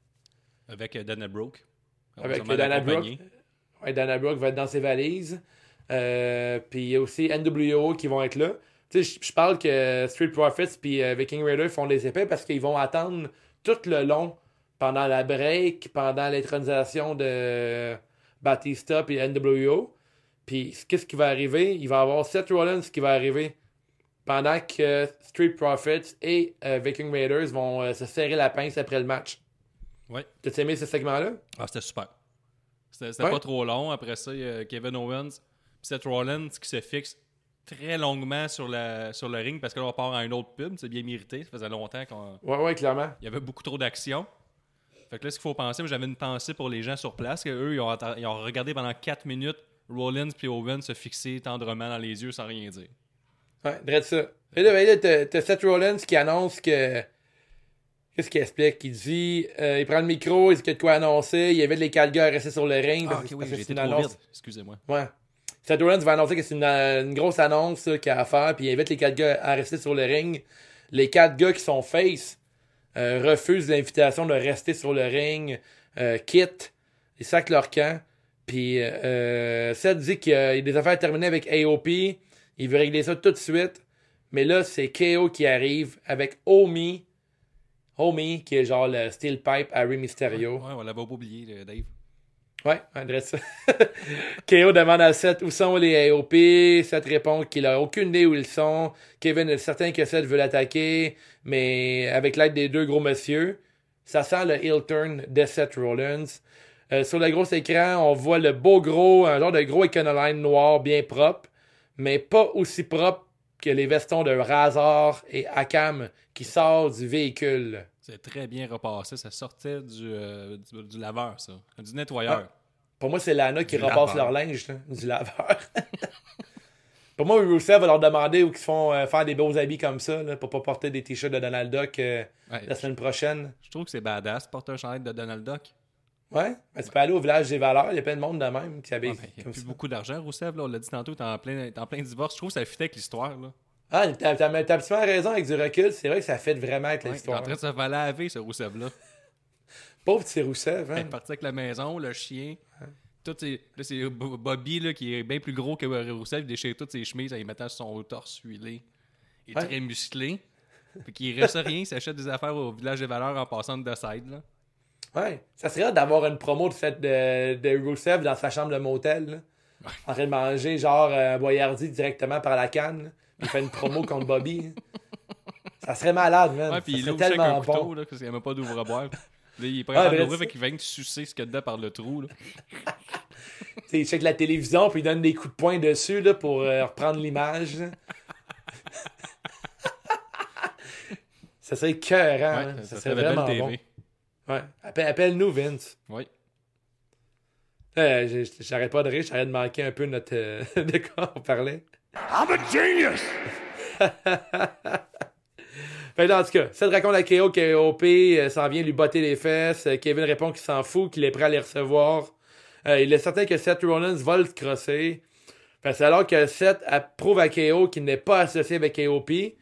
Avec Dana Brooke. Avec Dana. Brooke. Ouais, Dana Brooke va être dans ses valises. Puis il y a aussi NWO qui vont être là. Tu sais, je- parle que Street Profits puis Viking Raiders font des épais parce qu'ils vont attendre tout le long pendant la break, pendant l'intronisation de Batista puis NWO. Puis qu'est-ce qui va arriver? Il va y avoir Seth Rollins qui va arriver pendant que Street Profits et euh, Viking Raiders vont euh, se serrer la pince après le match. Ouais. T'as aimé ce segment-là? Ah, c'était super. C'était Ouais. pas trop long. Après ça, il y a Kevin Owens puis Seth Rollins qui se fixe très longuement sur, la, sur le ring parce que là, on part à une autre pub. C'est bien mérité. Ça faisait longtemps qu'on Ouais, ouais, clairement. il y avait beaucoup trop d'action. Fait que là, ce qu'il faut penser, moi, j'avais une pensée pour les gens sur place, qu'eux, ils ont, ils ont regardé pendant 4 minutes Rollins puis Owens se fixer tendrement dans les yeux sans rien dire. Ouais, drette ça. Et là, ben là, t'as Seth Rollins qui annonce que. Qu'est-ce qu'il explique? Il dit. euh, il prend le micro, il dit qu'il y a de quoi annoncer. Il avait les quatre gars à rester sur le ring. Ah, parce- ok, oui, parce que j'ai c'est été une annonce. Excusez-moi. Ouais. Seth Rollins va annoncer que c'est une, une grosse annonce qu'il a à faire, puis il invite les quatre gars à rester sur le ring. Les quatre gars qui sont face euh, refusent l'invitation de rester sur le ring, euh, quittent, ils sacent leur camp. Puis euh, Seth dit qu'il a des affaires terminées avec AOP, il veut régler ça tout de suite. Mais là, c'est KO qui arrive avec Omi. Omi, qui est genre le steel pipe à Mysterio. Ouais, on l'avait pas oublié, Dave. Ouais, ça. KO demande à Seth où sont les AOP. Seth répond qu'il a aucune idée où ils sont. Kevin est certain que Seth veut l'attaquer, mais avec l'aide des deux gros messieurs. Ça sent le heel turn de Seth Rollins. Euh, sur le gros écran, on voit le beau gros, un genre de gros Econoline noir bien propre, mais pas aussi propre que les vestons de Razor et Akam qui sort du véhicule. C'est très bien repassé. Ça sortait du, euh, du, du laveur, ça. Du nettoyeur. Pour moi, c'est Lana qui Du repasse laveur. leur linge, là, du laveur. pour moi, Rusev va leur demander où ils se font euh, faire des beaux habits comme ça, là, pour pas porter des t-shirts de Donald Duck euh, Ouais, la semaine prochaine. Je trouve que c'est badass de porter un chandail de Donald Duck. Ouais, mais tu peux aller au village des valeurs, il y a plein de monde de même qui habille Ouais, ben, il n'y a plus ça. beaucoup d'argent, Rousseff. Là, on l'a dit tantôt, t'es en plein, t'es en plein divorce. Je trouve que ça fitait avec l'histoire. Là. Ah, t'as, t'as, t'as absolument raison avec du recul, c'est vrai que ça fait vraiment avec Ouais, il est l'histoire. en train de se faire laver, ce Rousseff-là. Pauvre petit Rousseff, Il hein. est parti avec la maison, le chien. Tout est- là, c'est Bo- Bobby là, qui est bien plus gros que Rousseff. Il déchire toutes ses chemises en y mettant sur son torse huilé. Il est très musclé. Puis qu'il reste rien, il s'achète des affaires au village des valeurs en passant de side. Là. Ouais, ça serait d'avoir une promo de, cette, de, de Rousseff dans sa chambre de motel, là. en train de manger genre euh, un boyardi directement par la canne, là. Il fait une promo contre Bobby. Ça serait malade, man. Ouais, puis il avec un tellement couteau bon. là, parce qu'il n'y a même pas d'ouvre-boire. Là, il est Ah, ben, d'ouvrir, tu- fait qu'il vient que sucer ce qu'il y a dedans par le trou. Là. Il check la télévision, puis il donne des coups de poing dessus là, pour euh, reprendre l'image. ça serait. Ouais, hein. ça, ça, serait serait vraiment TV. bon. Ouais. Appelle- Appelle-nous, Vince. Oui. Euh, J'arrête pas de rire, j'arrête de manquer un peu notre, euh, de quoi on parlait. I'm a genius! Fait que là, en tout cas, Seth raconte à KO que OP euh, s'en vient lui botter les fesses. Euh, Kevin répond qu'il s'en fout, qu'il est prêt à les recevoir. Euh, il est certain que Seth Rollins va le crosser. C'est alors que Seth approuve à KO qu'il n'est pas associé avec KOP et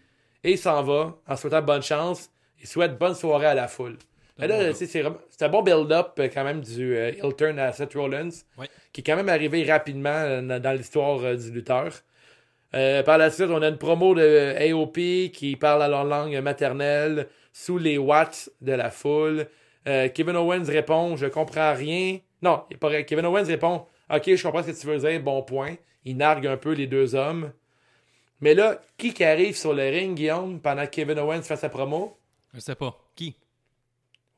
il s'en va en souhaitant bonne chance. Il souhaite bonne soirée à la foule. Mais là, c'est un bon build-up euh, quand même du euh, turn à Seth Rollins, Ouais. qui est quand même arrivé rapidement dans l'histoire euh, du lutteur. Euh, par la suite, on a une promo de AOP qui parle à leur langue maternelle sous les watts de la foule. Euh, Kevin Owens répond Je comprends rien. Non. Kevin Owens répond Ok, je comprends ce que tu veux dire, bon point. Il nargue un peu les deux hommes. Mais là, qui qui arrive sur le ring, Guillaume, pendant que Kevin Owens fait sa promo? Je sais pas. Qui?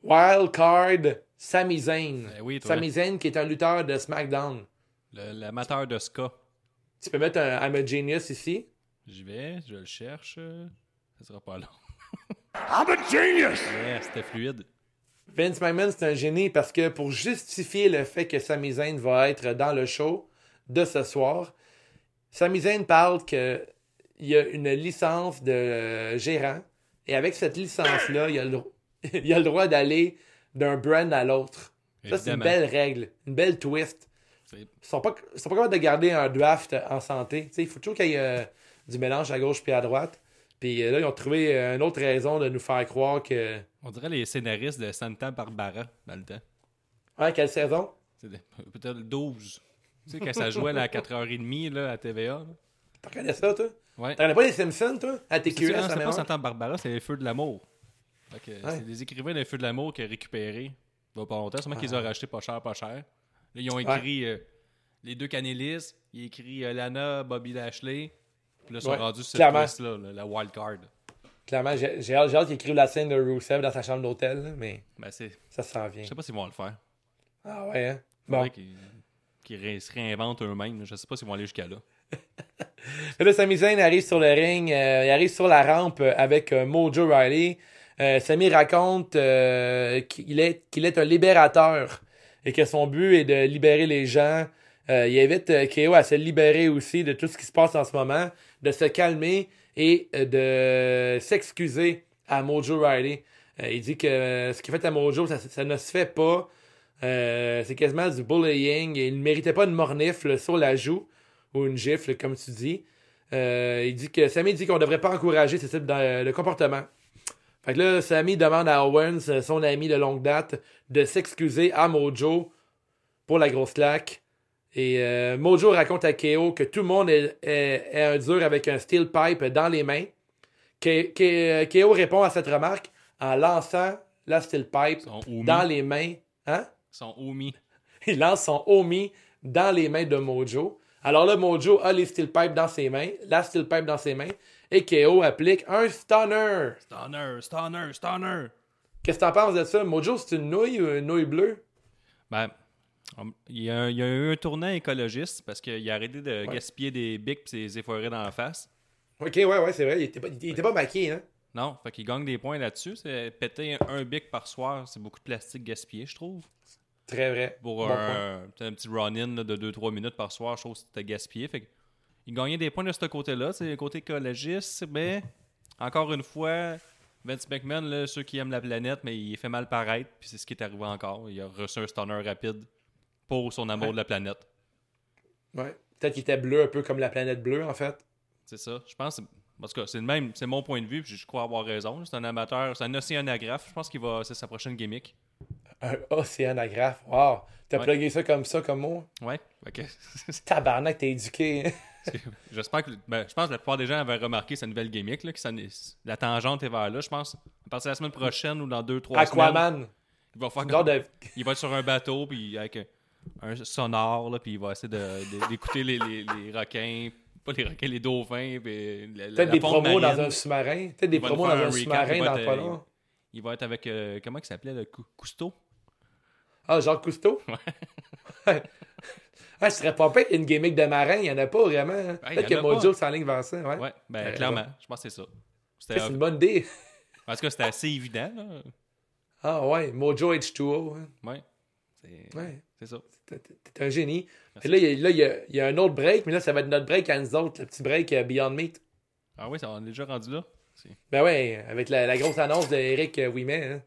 Wild Card Sami Zayn. Ben oui. Sami Zayn qui est un lutteur de SmackDown. L'amateur de ska. Tu peux mettre un I'm a Genius ici? J'y vais, je le cherche. Ça sera pas long. I'm a genius! C'était fluide. Vince McMahon, c'est un génie parce que pour justifier le fait que Sami Zayn va être dans le show de ce soir, Sami Zayn parle qu'il y a une licence de gérant et avec cette licence-là, il, a le dro- il a le droit d'aller d'un brand à l'autre. Ça, c'est une belle règle, une belle twist. Ils sont pas, ils sont pas capables de garder un draft en santé. Il faut toujours qu'il y ait euh, du mélange à gauche puis à droite. Puis euh, là, ils ont trouvé euh, une autre raison de nous faire croire que. On dirait les scénaristes de Santa Barbara dans le temps. Ouais, quelle saison? Peut-être le 12. Tu sais, quand ça jouait là, à 4h30 là, à TVA. Tu connais ça, toi? Ouais. T'en as pas les Simpsons, toi? À TQS, hein, c'est pas? Santa Barbara, c'est les Feux de l'amour. Ouais. C'est des écrivains des Feux de l'amour qui ont récupéré. Il va pas longtemps. Sûrement qu'ils ont racheté pas cher, pas cher. Là, ils ont écrit euh, les deux Canélis. Ils ont écrit euh, Lana, Bobby Lashley. Puis là, ils sont Ouais, rendus sur cette liste-là, là, la wild card. Clairement, j'ai hâte, hâte qu'il écrive la scène de Rusev dans sa chambre d'hôtel, mais Ben, ça s'en vient. Je sais pas s'ils vont le faire. Ah ouais, hein? Bon. qu'ils, qu'ils ré- se réinventent eux-mêmes. Je sais pas s'ils vont aller jusqu'à là. Là, Sami Zayn arrive sur le ring, euh, il arrive sur la rampe avec Mojo Riley. Sami raconte qu'il est, qu'il est un libérateur et que son but est de libérer les gens. Euh, il invite euh, KO à se libérer aussi de tout ce qui se passe en ce moment, de se calmer et euh, de s'excuser à Mojo Riley. Euh, il dit que ce qu'il fait à Mojo, ça, ne se fait pas. C'est quasiment du bullying. Il ne méritait pas une mornifle sur la joue ou une gifle, comme tu dis. Il dit que Sammy dit qu'on ne devrait pas encourager ce type de comportement. Fait que là, Sammy demande à Owens, euh, son ami de longue date, de s'excuser à Mojo pour la grosse claque. Et euh, Mojo raconte à KO que tout le monde est, est- est un dur avec un steel pipe dans les mains. K- K- KO répond à cette remarque en lançant la steel pipe dans les mains. Hein? Son Omi. il lance son Omi dans les mains de Mojo. Alors là, Mojo a les steel pipes dans ses mains, la steel pipe dans ses mains, et KO applique un stunner. Stunner, stunner, stunner. Qu'est-ce que t'en penses de ça? Mojo, c'est une nouille ou une nouille bleue? Ben, il y, a, il y a eu un tournant écologiste parce qu'il a arrêté de Ouais. gaspiller des bics et ses efforés dans la face. Ok, ouais, ouais, c'est vrai. Il était pas, il était pas maquillé, hein? Non, fait qu'il gagne des points là-dessus. C'est péter un bic par soir, c'est beaucoup de plastique gaspillé, je trouve. Très vrai. Pour Bon un, petit run-in de 2-3 minutes par soir, je trouve que c'était gaspillé. Fait que il gagnait des points de ce côté-là. C'est le côté écologiste, mais encore une fois, Vince McMahon, là, ceux qui aiment la planète, mais il fait mal paraître, puis c'est ce qui est arrivé encore. Il a reçu un stunner rapide pour son amour Ouais. de la planète. Ouais. Peut-être qu'il était bleu, un peu comme la planète bleue, en fait. C'est ça. Je pense. En tout cas, c'est le même, c'est mon point de vue, puis je crois avoir raison. C'est un amateur, c'est un océanographe. Je pense qu'il va, c'est sa prochaine gimmick. Un océanographe. Wow. T'as Ouais. plugué ça comme ça, comme moi? Ouais. Que- Tabarnak, t'es éduqué. J'espère que. ben, je pense que la plupart des gens avaient remarqué sa nouvelle gimmick, là, que ça, la tangente est vers là. Je pense, à partir de la semaine prochaine ou dans deux, trois semaines, Aquaman. il va, faire Genre comme- de... il va être sur un bateau, puis avec un, sonore, là, puis il va essayer d'écouter les, les, les requins, pas les requins, les dauphins, Peut-être des promos dans un sous-marin. Peut-être des Il va nous promos dans un sous-marin dans pas long. Il va être avec. euh, comment il s'appelait le Cou- Cousteau? Ah, Jacques Cousteau? Ouais. ah, ce serait pas pire une gimmick de marin, il n'y en a pas vraiment. hein. Ouais, Peut-être que Mojo s'enligne vers ça. Ouais. Ouais, ben Euh, clairement. Je pense que c'est ça. C'est une bonne idée. En tout cas, c'était assez évident. Là. Ah ouais, Mojo H2O. hein. Ouais. C'est, Ouais. ça. T'es- un génie. Et là, il y, a- y un autre break, mais là, ça va être notre break à nous autres, le petit break euh, Beyond Meat. Ah oui, ça, on est déjà rendu là. Ben ouais, avec la, la grosse annonce d'Eric Ouimet, hein.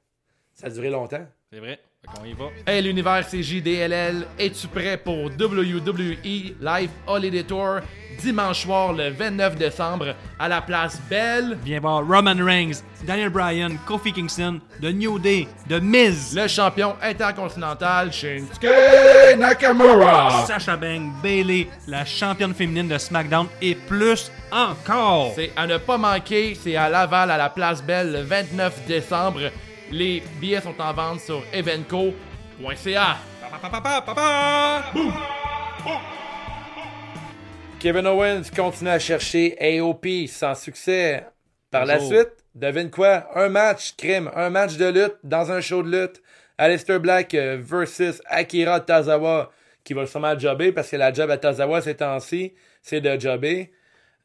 ça a duré longtemps. c'est vrai. Fait qu'on y va. Hey l'univers CJDLL, es-tu prêt pour WWE Live Holiday Tour dimanche soir le 29 décembre à la place Belle? Viens voir Roman Reigns, Daniel Bryan, Kofi Kingston, The New Day, The Miz, Le champion intercontinental Shinsuke Nakamura. Sasha Banks, Bailey, la championne féminine de SmackDown et plus encore. C'est à ne pas manquer, c'est à Laval à la place Belle le 29 décembre. Les billets sont en vente sur evenco.ca. Kevin Owens continue à chercher AOP sans succès. Par la suite, devine quoi? Un match crime, un match de lutte dans un show de lutte. Aleister Black euh, versus Akira Tazawa qui va sûrement jobber parce que la job à Tazawa ces temps-ci, c'est de jobber.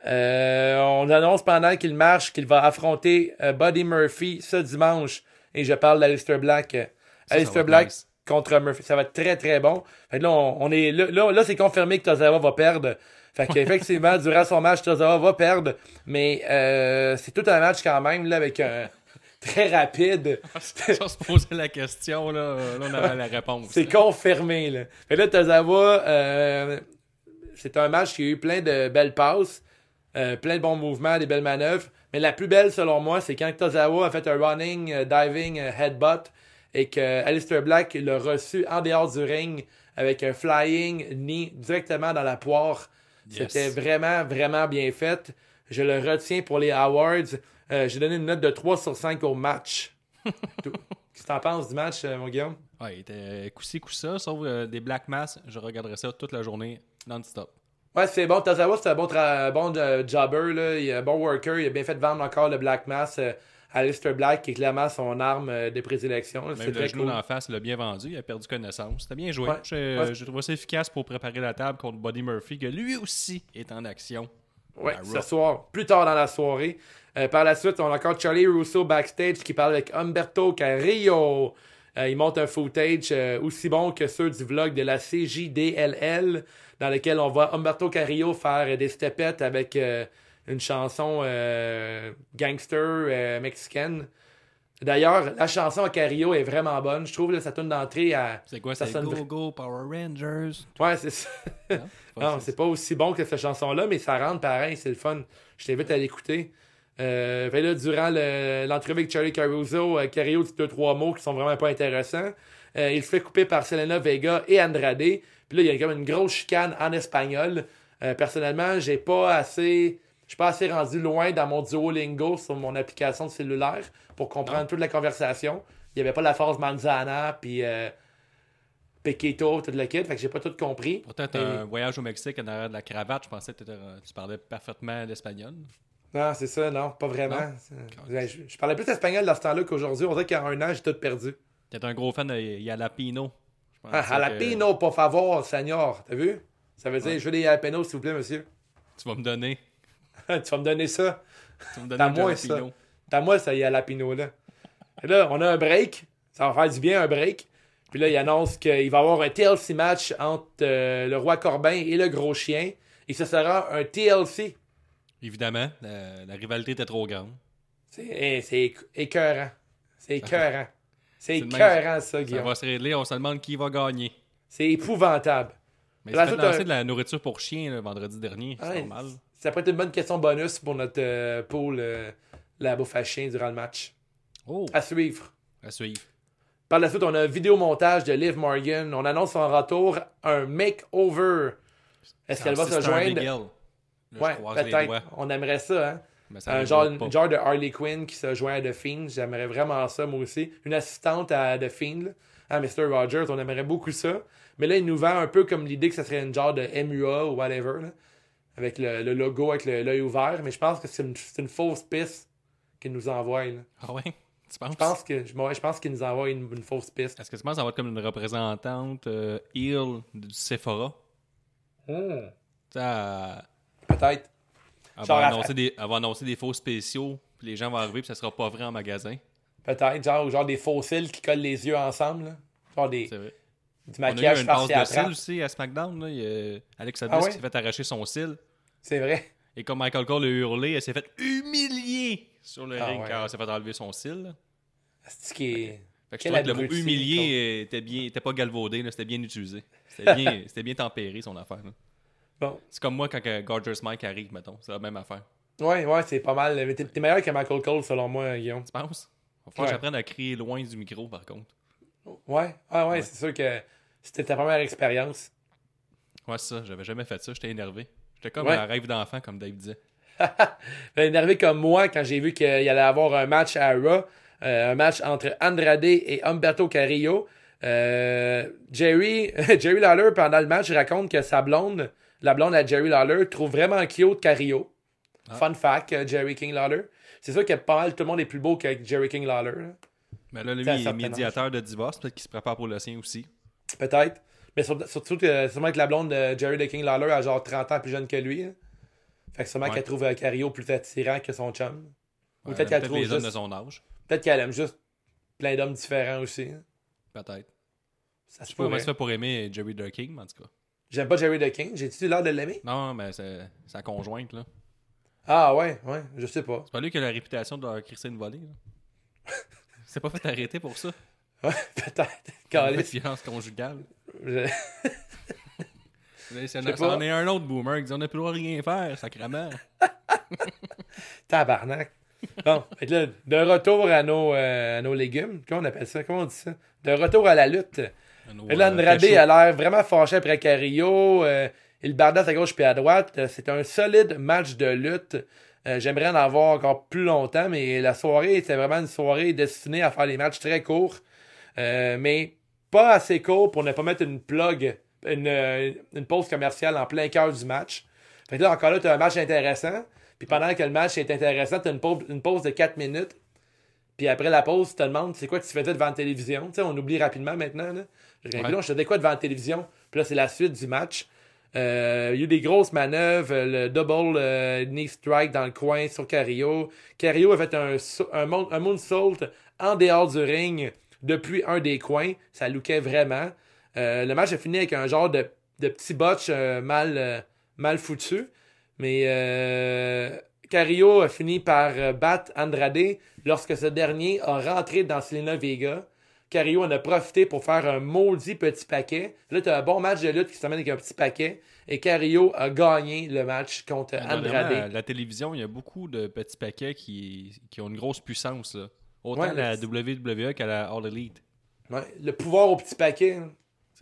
Euh, on annonce pendant qu'il marche qu'il va affronter euh, Buddy Murphy ce dimanche. Et je parle d'Alistair Black. Ça Alistair Black nice. contre Murphy. Ça va être très très bon. Fait que là, on, on est là, là, là, c'est confirmé que Tozawa va perdre. Fait qu'effectivement, durant son match, Tozawa va perdre. Mais euh, c'est tout un match quand même là, avec un très rapide. Si on se posait la question, là, là on avait la réponse. C'est confirmé, là. Fait là, Tozawa, euh, c'est un match qui a eu plein de belles passes, euh, plein de bons mouvements, des belles manœuvres. Mais la plus belle, selon moi, c'est quand Tozawa a fait un running, euh, diving, euh, headbutt et que Alistair Black l'a reçu en dehors du ring avec un flying knee directement dans la poire. Yes. C'était vraiment, vraiment bien fait. Je le retiens pour les awards. Euh, J'ai donné une note de 3 sur 5 au match. Qu'est-ce que t'en penses du match, euh, mon Guillaume? Ouais, il était coup-ci, coup-ça, sauf euh, des Black Mass. Je regarderais ça toute la journée, non-stop. Ouais, c'est bon. Tazawa, c'est un bon, bon euh, jobber. Là. Il est un bon worker. Il a bien fait de vendre encore le Black Mass euh, à Lister Black, qui est clairement son arme euh, de prédilection. Même le très genou cool. d'en face, il l'a bien vendu, il a perdu connaissance. C'était bien joué. Ouais. J'ai Ouais. j'ai trouvé ça efficace pour préparer la table contre Buddy Murphy, que lui aussi est en action. Ouais, à ce soir, plus tard dans la soirée. Euh, par la suite, on a encore Charlie Russo backstage qui parle avec Humberto Carrillo. Euh, il monte un footage euh, aussi bon que ceux du vlog de la CJDLL, dans lequel on voit Humberto Carrillo faire des stepettes avec euh, une chanson gangster mexicaine. D'ailleurs, la chanson à Carrillo est vraiment bonne. Je trouve que sa tune d'entrée à. C'est quoi, Ça sonne Go. Go Power Rangers? Ouais, c'est ça. Non, c'est pas aussi bon que cette chanson-là, mais ça rentre pareil, c'est le fun. Je t'invite à l'écouter. Euh, fait là, durant le- l'entrevue avec Charlie Caruso, euh, Carrillo dit deux, trois mots qui sont vraiment pas intéressants. Euh, il se fait couper par Selena Vega et Andrade. Puis là, il y a comme une grosse chicane en espagnol. Euh, personnellement, j'ai pas assez. Je suis pas assez rendu loin dans mon Duolingo sur mon application de cellulaire pour comprendre toute la conversation. Il y avait pas la phrase manzana puis Pequito, tout le kit, fait que j'ai pas tout compris. Pourtant, un voyage au Mexique en arrière de la cravate, je pensais que tu parlais parfaitement l'espagnol. Non, c'est ça, non, pas vraiment. C'est- Je, je parlais plus espagnol dans ce temps-là qu'aujourd'hui. On dirait a un an, j'ai tout perdu. T'es un gros fan de pensais Ah, que jalapeno, por favor, señor. T'as vu? Ça veut dire, je veux des jalapenos, s'il vous plaît, monsieur. Tu vas me donner. tu vas me donner ça. Tu vas me donner T'as un moi, jalapeno. ça. T'as moi, ça jalapeno-là. Et là, on a un break. Ça va faire du bien, un break. Puis là, il annonce qu'il va y avoir un TLC match entre euh, le roi Corbin et le gros chien. Et ce sera un TLC. Évidemment, la, la rivalité était trop grande. C'est eh, écœurant. C'est écœurant. C'est le écœurant, ça, Ça Guillaume. va se régler, on se demande qui va gagner. C'est épouvantable. Mais c'est fait lancer euh, de la nourriture pour chien là, vendredi dernier. C'est normal. Ça pourrait être une bonne question bonus pour notre euh, pool euh, la bouffe à chien durant le match. Oh, À suivre. à suivre. Par la suite, on a un vidéo montage de Liv Morgan. On annonce son retour, un make-over. Est-ce qu'elle va se joindre? Là, Ouais, peut-être. On aimerait ça, hein? Ça Un genre, de Harley Quinn qui se joint à The Fiend. J'aimerais vraiment ça, moi aussi. Une assistante à The Fiend, là. à Mr. Rogers. On aimerait beaucoup ça. Mais là, il nous vend un peu comme l'idée que ce serait une genre de MUA ou whatever. là, avec le, le logo, avec l'œil ouvert. Mais je pense que c'est une, fausse piste qu'il nous envoie. là. Ah ouais? Tu penses? Je pense que je, pense qu'il nous envoie une, une fausse piste. Est-ce que tu penses que ça va être comme une représentante euh, heel du Sephora? Hmm. Elle, Peut-être. elle va annoncer des, elle va annoncer des faux spéciaux, puis les gens vont arriver, puis ça sera pas vrai en magasin. Peut-être. Genre, genre des faux cils qui collent les yeux ensemble. là. Genre des, vrai. du On a eu maquillage une passe de cils aussi à SmackDown. Là. Il y a Alexa Ah Bliss ouais? qui s'est fait arracher son cil. C'est vrai. Et comme Michael Cole a hurlé, elle s'est fait humilier sur le Ah ring ouais. quand elle s'est fait enlever son cil. C'est ce qui est. Fait que je trouvais que le mot humilié était, bien, était pas galvaudé, c'était bien utilisé. C'était bien, bien tempéré son affaire. là. Bon. C'est comme moi quand que Gorgeous Mike arrive, mettons. C'est la même affaire. Ouais, ouais, c'est pas mal. T'es t'es meilleur que Michael Cole, selon moi, Guillaume. Tu penses? Faut Ouais. que j'apprenne à crier loin du micro, par contre. Ouais, ah ouais, c'est sûr que c'était ta première expérience. Ouais, c'est ça. J'avais jamais fait ça. J'étais énervé. J'étais comme Ouais. un rêve d'enfant, comme Dave disait. J'étais énervé comme moi quand j'ai vu qu'il allait avoir un match à Raw, euh, un match entre Andrade et Humberto Carrillo. Euh, Jerry, Jerry Lawler, pendant le match, raconte que sa blonde, la blonde à Jerry Lawler, trouve vraiment cute Carrillo. Ah. Fun fact, euh, Jerry King Lawler. C'est sûr que pas mal tout le monde est plus beau que Jerry King Lawler. là. Mais là, lui, il est médiateur de divorce. Peut-être qu'il se prépare pour le sien aussi. Peut-être. Mais sur- surtout que sûrement que la blonde de Jerry the King Lawler a genre 30 ans plus jeune que lui. hein. Fait que sûrement Ouais. qu'elle trouve euh, Carrillo plus attirant que son chum. Ou Ouais, peut-être qu'elle trouve les hommes juste- de son âge. Peut-être qu'elle aime juste plein d'hommes différents aussi. hein. Peut-être. Ça Je se sais pas comment ça pour aimer Jerry the King, mais en tout cas. J'aime pas Jerry the King. J'ai-tu l'air de l'aimer? Non, mais c'est sa conjointe, là. Ah ouais, ouais, je sais pas. C'est pas lui qui a la réputation de leur crisser une volée, là. C'est pas fait arrêter pour ça. Ouais, peut-être. Calice. violence conjugale. Je- pas. est un autre boomer qui dit on n'a plus le droit de rien faire, sacrément. Tabarnak. Bon, fait que là, de retour à nos, euh, à nos légumes. Comment on appelle ça? Comment on dit ça? De retour à la lutte. Et là, euh, chaud. a l'air vraiment fâché après Carrillo. Euh, il bardasse à gauche puis à droite. Euh, C'est un solide match de lutte. Euh, J'aimerais en avoir encore plus longtemps, mais la soirée était vraiment une soirée destinée à faire des matchs très courts. Euh, mais pas assez court pour ne pas mettre une plug, une, une pause commerciale en plein cœur du match. Fait que là, encore là, tu as un match intéressant. Puis pendant que le match est intéressant, tu as une pause, une pause de 4 minutes. Puis après la pause, tu te demandes c'est quoi que tu faisais devant la télévision? On oublie rapidement maintenant. Là. Je dis, Ouais. Là, je faisais quoi devant la télévision? Puis là, c'est la suite du match. Euh, il y a eu des grosses manœuvres, euh, le double euh, knee strike dans le coin sur Carrillo. Carrillo a fait un, un, moonsault en dehors du ring depuis un des coins. Ça lookait vraiment. Euh, le match a fini avec un genre de, de petit botch euh, mal, mal foutu. Mais euh, Carrillo a fini par battre Andrade lorsque ce dernier a rentré dans Selena Vega. Carrillo en a profité pour faire un maudit petit paquet. Là, tu as un bon match de lutte qui se termine avec un petit paquet. Et Carrillo a gagné le match contre Dernièrement, à Andrade. la télévision, il y a beaucoup de petits paquets qui, qui ont une grosse puissance. Là. Autant Ouais, la WWE qu'à la All Elite. Ouais, le pouvoir au petit paquet. hein.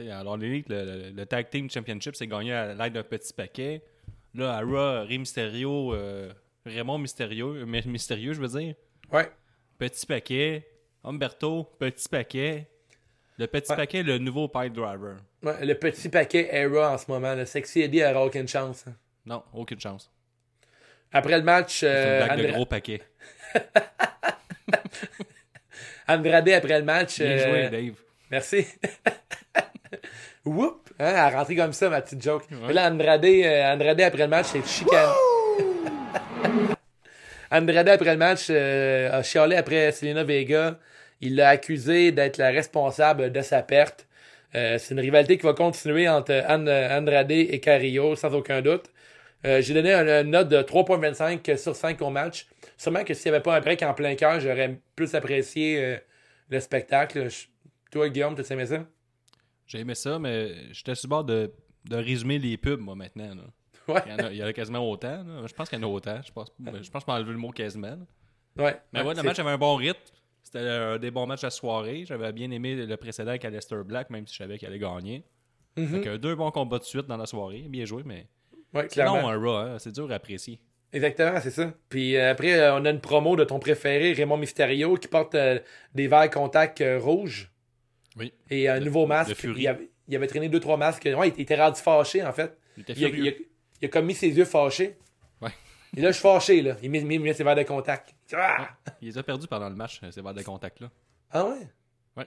L'All Elite, le, le- le Tag Team Championship, c'est gagné à l'aide d'un petit paquet. Là, à Raw, Rey Mysterio, euh, Raymond Mysterio, mais Mystérieux, je veux dire. Ouais. Petit paquet. Humberto, petit paquet. Le petit Ouais. paquet, le nouveau Pipe Driver. Ouais, le petit paquet Era en ce moment. Le Sexy Eddie aura aucune chance. hein. Non, aucune chance. Après le match, C'est euh, une blague de Andra- gros paquet. Andrade après le match. Bien euh, joué, Dave. Merci. Whoop! Hein, à rentrer comme ça, ma petite joke. Ouais. Là, Andrade, euh, Andrade après le match, c'est chicane. Andrade après le match euh, a chialé après Selena Vega. Il l'a accusé d'être la responsable de sa perte. Euh, c'est une rivalité qui va continuer entre An- Andrade et Carrillo, sans aucun doute. Euh, J'ai donné une, note de 3.25 sur 5 au match. Sûrement que s'il n'y avait pas un break en plein cœur, j'aurais plus apprécié euh, le spectacle. Toi, Guillaume, t'as aimé ça? J'ai aimé ça, mais j'étais sur bord de, de résumer les pubs, moi, maintenant. Ouais. Il y, en a, il y en a quasiment autant. là. Je pense qu'il y en a autant. Je pense, je pense que je m'ai enlevé le mot quasiment. là. Ouais. Mais ouais, le match avait un bon rythme. C'était un des bons matchs de la soirée. J'avais bien aimé le précédent avec Aleister Black, même si je savais qu'il allait gagner. Mhm. Fait que deux bons combats de suite dans la soirée. Bien joué, mais Ouais, clairement. un Raw. hein. C'est dur à apprécier. Exactement, c'est ça. Puis euh, après, euh, on a une promo de ton préféré, Raymond Mysterio, qui porte euh, des verres contact euh, rouges Oui. et un nouveau masque. Il avait, il avait traîné deux, trois masques. Ouais, il était rendu fâché, en fait. Il était Il a, furieux. il a- il a comme mis ses yeux fâchés. Ouais. Et là, je suis fâché, là. Il met, met, met ses verres de contact. Ah, Il les a perdus pendant le match, euh, ces verres de contact-là. Ah ouais? Ouais.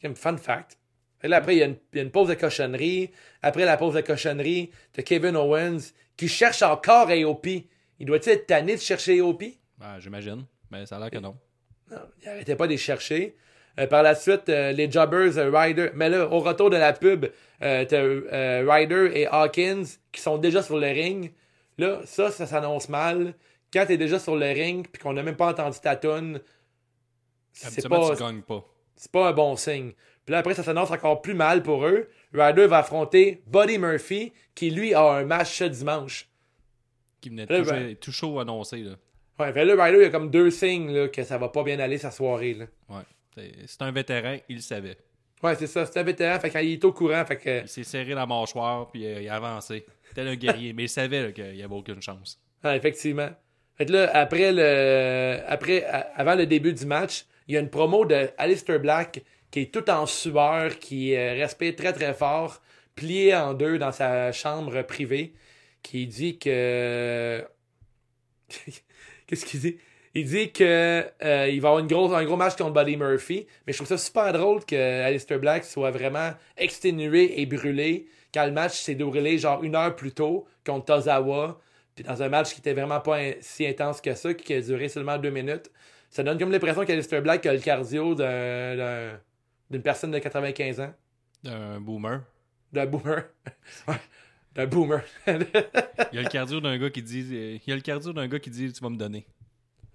Comme fun fact. Et là, après, il y, a une, il y a une pause de cochonnerie. Après la pause de cochonnerie, t'as Kevin Owens qui cherche encore AOP. Il doit-il être tanné de chercher AOP? Ah, J'imagine. Mais ça a l'air que non. Non, il arrêtait pas de les chercher. Euh, par la suite, euh, les Jobbers, euh, Ryder. Mais là, au retour de la pub, t'as Ryder et Hawkins qui sont déjà sur le ring. Là, ça, ça s'annonce mal. Quand t'es déjà sur le ring puis qu'on n'a même pas entendu ta tune, c'est pas, pas. c'est pas un bon signe. Puis là, après, ça s'annonce encore plus mal pour eux. Ryder va affronter Buddy Murphy, qui lui a un match ce dimanche. Qui venait Là, tout, ben- tout chaud annoncé. Là. Ouais, fait là, Ryder, il y a comme deux signes là, que ça va pas bien aller sa soirée. Là. Ouais. C'est- un vétéran, il le savait. Ouais, c'est ça. C'est un vétéran, fait qu'il est au courant. Fait que, Il s'est serré la mâchoire, puis euh, il a avancé. Tel un guerrier. mais il savait qu'il n'y avait aucune chance. Ouais, effectivement. Fait que là, après le. Après, avant le début du match, il y a une promo de Alistair Black qui est tout en sueur, qui euh, respire très très fort, plié en deux dans sa chambre privée, qui dit que. Qu'est-ce qu'il dit? Il dit que euh, il va avoir une grosse, un gros match contre Buddy Murphy, mais je trouve ça super drôle que Alistair Black soit vraiment exténué et brûlé quand le match s'est déroulé genre une heure plus tôt contre Tozawa, puis dans un match qui était vraiment pas in- si intense que ça, qui a duré seulement deux minutes. Ça donne comme l'impression qu'Alistair Black a le cardio d'un- d'un- d'une personne de 95 ans, Un boomer. d'un boomer. D'un boomer. Il y a le cardio d'un gars qui dit il y a le cardio d'un gars qui dit tu vas me donner.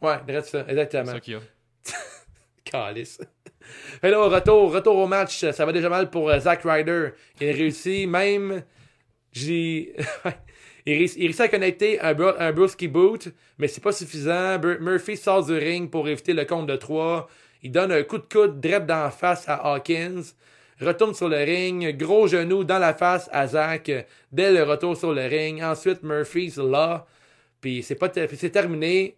Ouais, direct ça, C'est exactement. ça qu'il y a. Calice. Fait là, au retour, retour au match, ça va déjà mal pour euh, Zack Ryder. Il réussit même. J'ai. il, réussit, il réussit à connecter un, un Brewski Boot, mais c'est pas suffisant. Bur- Murphy sort du ring pour éviter le compte de 3. Il donne un coup de coude direct dans la face à Hawkins. Retourne sur le ring. Gros genou dans la face à Zack dès le retour sur le ring. Ensuite, Murphy's là. Puis c'est pas ter- puis c'est terminé.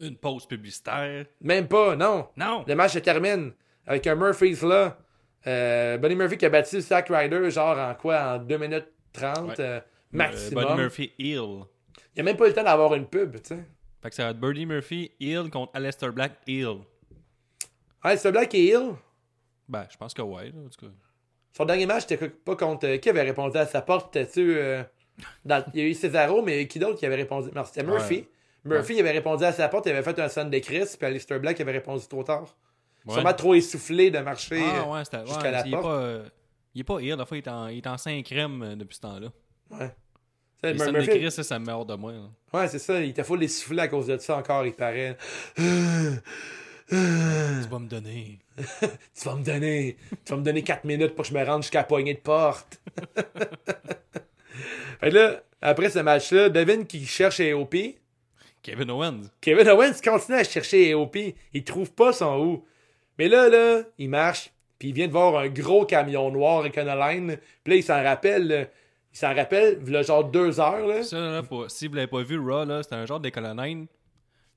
Une pause publicitaire. Même pas, non. Non! Le match se termine avec un Murphy's là. Euh, Buddy Murphy qui a battu Zack Ryder genre en quoi? En 2 minutes 30 Ouais. euh, Euh, maximum. Buddy Murphy heel. Il a même pas eu le temps d'avoir une pub, tu sais. Fait que ça va être Buddy Murphy heel contre Aleister Black. Ah, c'est Black et Hill. Ben, je pense que ouais, là, en tout cas. Son dernier match, c'était pas contre. euh, Qui avait répondu à sa porte? T'es-tu. euh, dans- Il y a eu Cesaro, mais qui d'autre qui avait répondu? Non, c'était Murphy. Ouais. Murphy, il avait répondu à sa porte, il avait fait un son de Chris, puis Alistair Black il avait répondu trop tard. Sûrement trop essoufflé de marcher. Ah jusqu'à la il, est porte. pas, euh, il est pas heel, la fois, il est en, il est en 5 crème euh, depuis ce temps-là. ouais. Les de Murphy- Chris, ça, ça me met hors de moi. là. Ouais, c'est ça. Il était fou d'essouffler à cause de ça encore, il paraît. Tu vas me donner. Tu vas me donner. Tu vas me donner 4 minutes pour que je me rende jusqu'à la poignée de porte. fait que là, après ce match-là, Devin qui cherche AOP. Kevin Owens. Kevin Owens continue à chercher AOP. Il trouve pas son où. Mais là, là, il marche. Puis il vient de voir un gros camion noir avec une line. Puis là, il s'en rappelle. là. Il s'en rappelle, il a genre deux heures. Là. Ça, là, faut- si vous l'avez pas vu, Raw, là, c'est un genre d'écolonine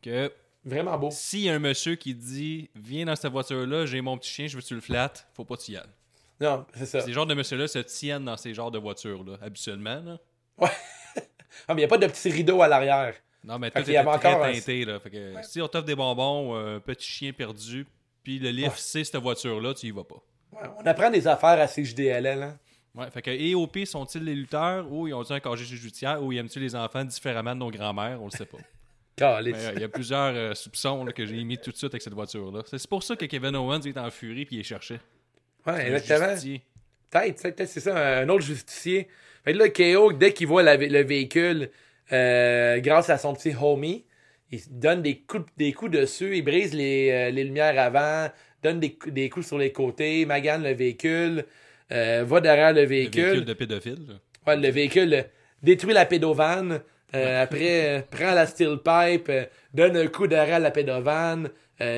que Vraiment beau. s'il y a un monsieur qui dit Viens dans cette voiture-là, j'ai mon petit chien, je veux que tu le flattes, faut pas que tu y ailles. Non, c'est ça. Ces genres de monsieur-là se tiennent dans ces genres de voitures-là, habituellement. Là. Ah, mais il n'y a pas de petit rideau à l'arrière. Non, mais tout avait très encore un- teinté. Là. Fait que, Si on t'offre des bonbons, un petit chien perdu, puis le livre, c'est cette voiture-là, tu y vas pas. Ouais, on apprend des affaires à CJDLL. Hein? Ouais, fait que EOP sont-ils les lutteurs? Ou ils ont un casier judiciaire? Ou ils aiment-tu les enfants différemment de nos grands-mères? On le sait pas. Euh, Il y a plusieurs euh, soupçons là, que j'ai mis tout de suite avec cette voiture-là. C'est pour ça que Kevin Owens est en furie puis il est cherché. Ouais, exactement. Peut-être, peut-être, peut-être c'est ça, un autre justicier. Fait que là, KO, dès qu'il voit la- le véhicule, euh, grâce à son petit homie, il donne des coups, des coups dessus, il brise les, euh, les lumières avant, donne des, cou- des coups sur les côtés, magane le véhicule, euh, va derrière le Le véhicule. véhicule de pédophile. Ouais, le véhicule détruit la pédovane. après, prend la steel pipe, donne un coup à la pédovane,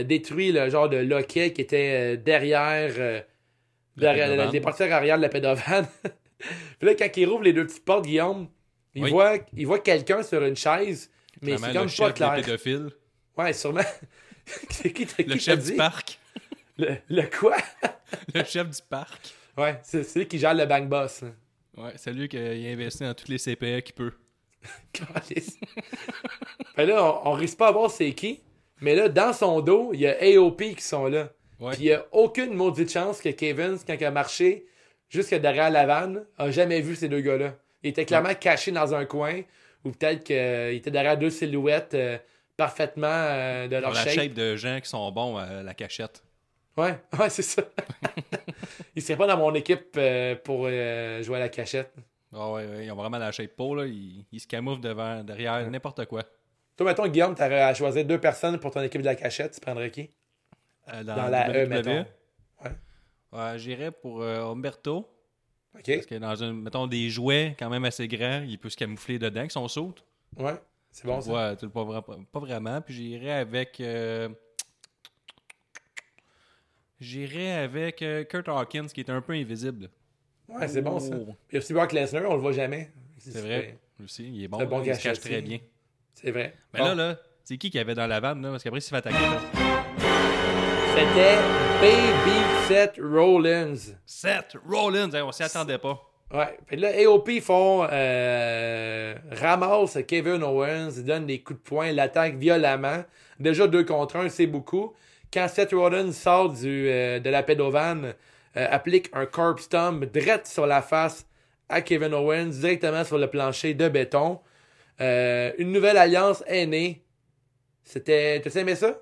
détruit le genre de loquet qui était derrière, La derrière les portières arrière de la pédovane. Puis là, quand il rouvre les deux petites portes, Guillaume, il Oui. voit, il voit quelqu'un sur une chaise, mais c'est le comme pas clair. pédophiles. Ouais, sûrement. c'est qui, qui Le chef dit? du parc. Le, le quoi? Le chef du parc. Ouais, c'est c'est lui qui gère le bang boss. là. Ouais, c'est lui qui a investi dans toutes les CPA qu'il peut. Fait là, on, on risque pas à voir c'est qui. Mais là, dans son dos, il y a AOP qui sont là. Ouais. Puis il y a aucune maudite chance que Kevin, quand il a marché jusque derrière la vanne, a jamais vu ces deux gars-là. Il était clairement caché dans un coin, ou peut-être qu'il était derrière deux silhouettes euh, parfaitement euh, de Dans leur la shape. shape de gens qui sont bons à la cachette. Ouais, ouais, c'est ça. il serait pas dans mon équipe euh, pour euh, jouer à la cachette. Ah ouais, ouais, ils ont vraiment la shape pour, là. Ils, ils se camouflent devant, derrière, n'importe quoi. Toi, mettons, Guillaume, t'aurais à choisir deux personnes pour ton équipe de la cachette, tu prendrais qui? Euh, Dans la E, WWE. mettons. Ouais, j'irais pour euh, Humberto. Parce que dans une, mettons, des jouets quand même assez grands, il peut se camoufler dedans avec son saut. Ouais, c'est bon ça. Ouais, tu le pas, vra- pas vraiment. Puis j'irais avec. euh, J'irais avec euh, Kurt Hawkins, qui est un peu invisible. Ouais, c'est bon ça. Oh. Puis aussi Brock Lesnar, on le voit jamais. C'est vrai. Aussi, il est bon. Il se cache très bien. C'est vrai. Mais Bon. là, là, c'est qui qui avait dans la vanne, là? Parce qu'après, il s'est fait attaquer. là. C'était Baby Seth Rollins. Seth Rollins, Hey, on s'y attendait pas. Ouais. Puis là, AOP font euh, ramasse Kevin Owens, ils donnent des coups de poing, l'attaque violemment. Déjà deux contre un, c'est beaucoup. Quand Seth Rollins sort du, euh, de la pédovane, euh, applique un corpse stomp direct sur la face à Kevin Owens, directement sur le plancher de béton. Euh, une nouvelle alliance est née. C'était. T'as aimé ça?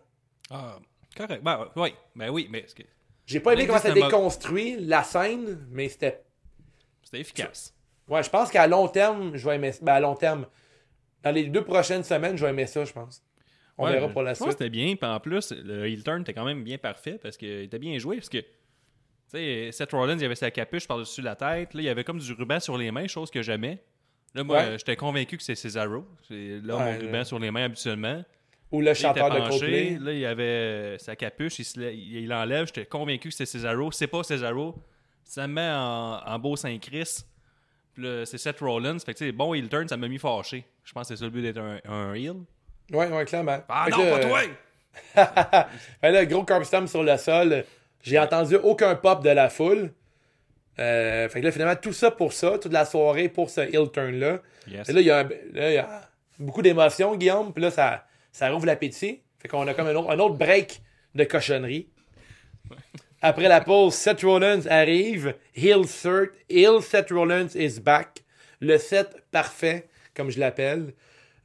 Ah, correct. Ben, oui, ben oui, mais J'ai pas aimé comment ça déconstruit la scène, mais c'était c'était efficace. Ouais, je pense qu'à long terme, je vais aimer ça. Ben, à long terme, dans les deux prochaines semaines, je vais aimer ça, je pense. On Ouais, verra pour la je pense que suite. C'était bien. Puis en plus, le heel turn était quand même bien parfait parce qu'il était bien joué. Parce que, tu sais, Seth Rollins, il avait sa capuche par-dessus la tête. Là, il y avait comme du ruban sur les mains, chose que jamais. Là, moi, Ouais. euh, j'étais convaincu que c'est Cesaro. C'est là Ouais, mon ruban sur les mains habituellement. Ou le il chanteur de. Coldplay. Là, il avait euh, sa capuche. Il, se il il l'enlève. J'étais convaincu que c'était Cesaro. C'est pas Cesaro. Ça me met en, en beau Saint-Christ. C'est Seth Rollins. Fait que, tu sais, bon heel turn, ça m'a mis fâché. Je pense que c'est ça le but d'être un, un heel. Ouais, ouais, clairement. Ah Fait non, pas là, toi! fait là, gros curb stomp sur le sol. J'ai entendu aucun pop de la foule. Euh, fait que là, finalement, tout ça pour ça, toute la soirée pour ce heel turn-là. Yes. Et là, il y a, un- là, il y a beaucoup d'émotions, Guillaume. Puis là, ça, ça rouvre l'appétit. Fait qu'on a comme un autre, un autre break de cochonnerie. Après la pause, Seth Rollins arrive. Heel Seth, heel Seth Rollins is back. Le set parfait, comme je l'appelle.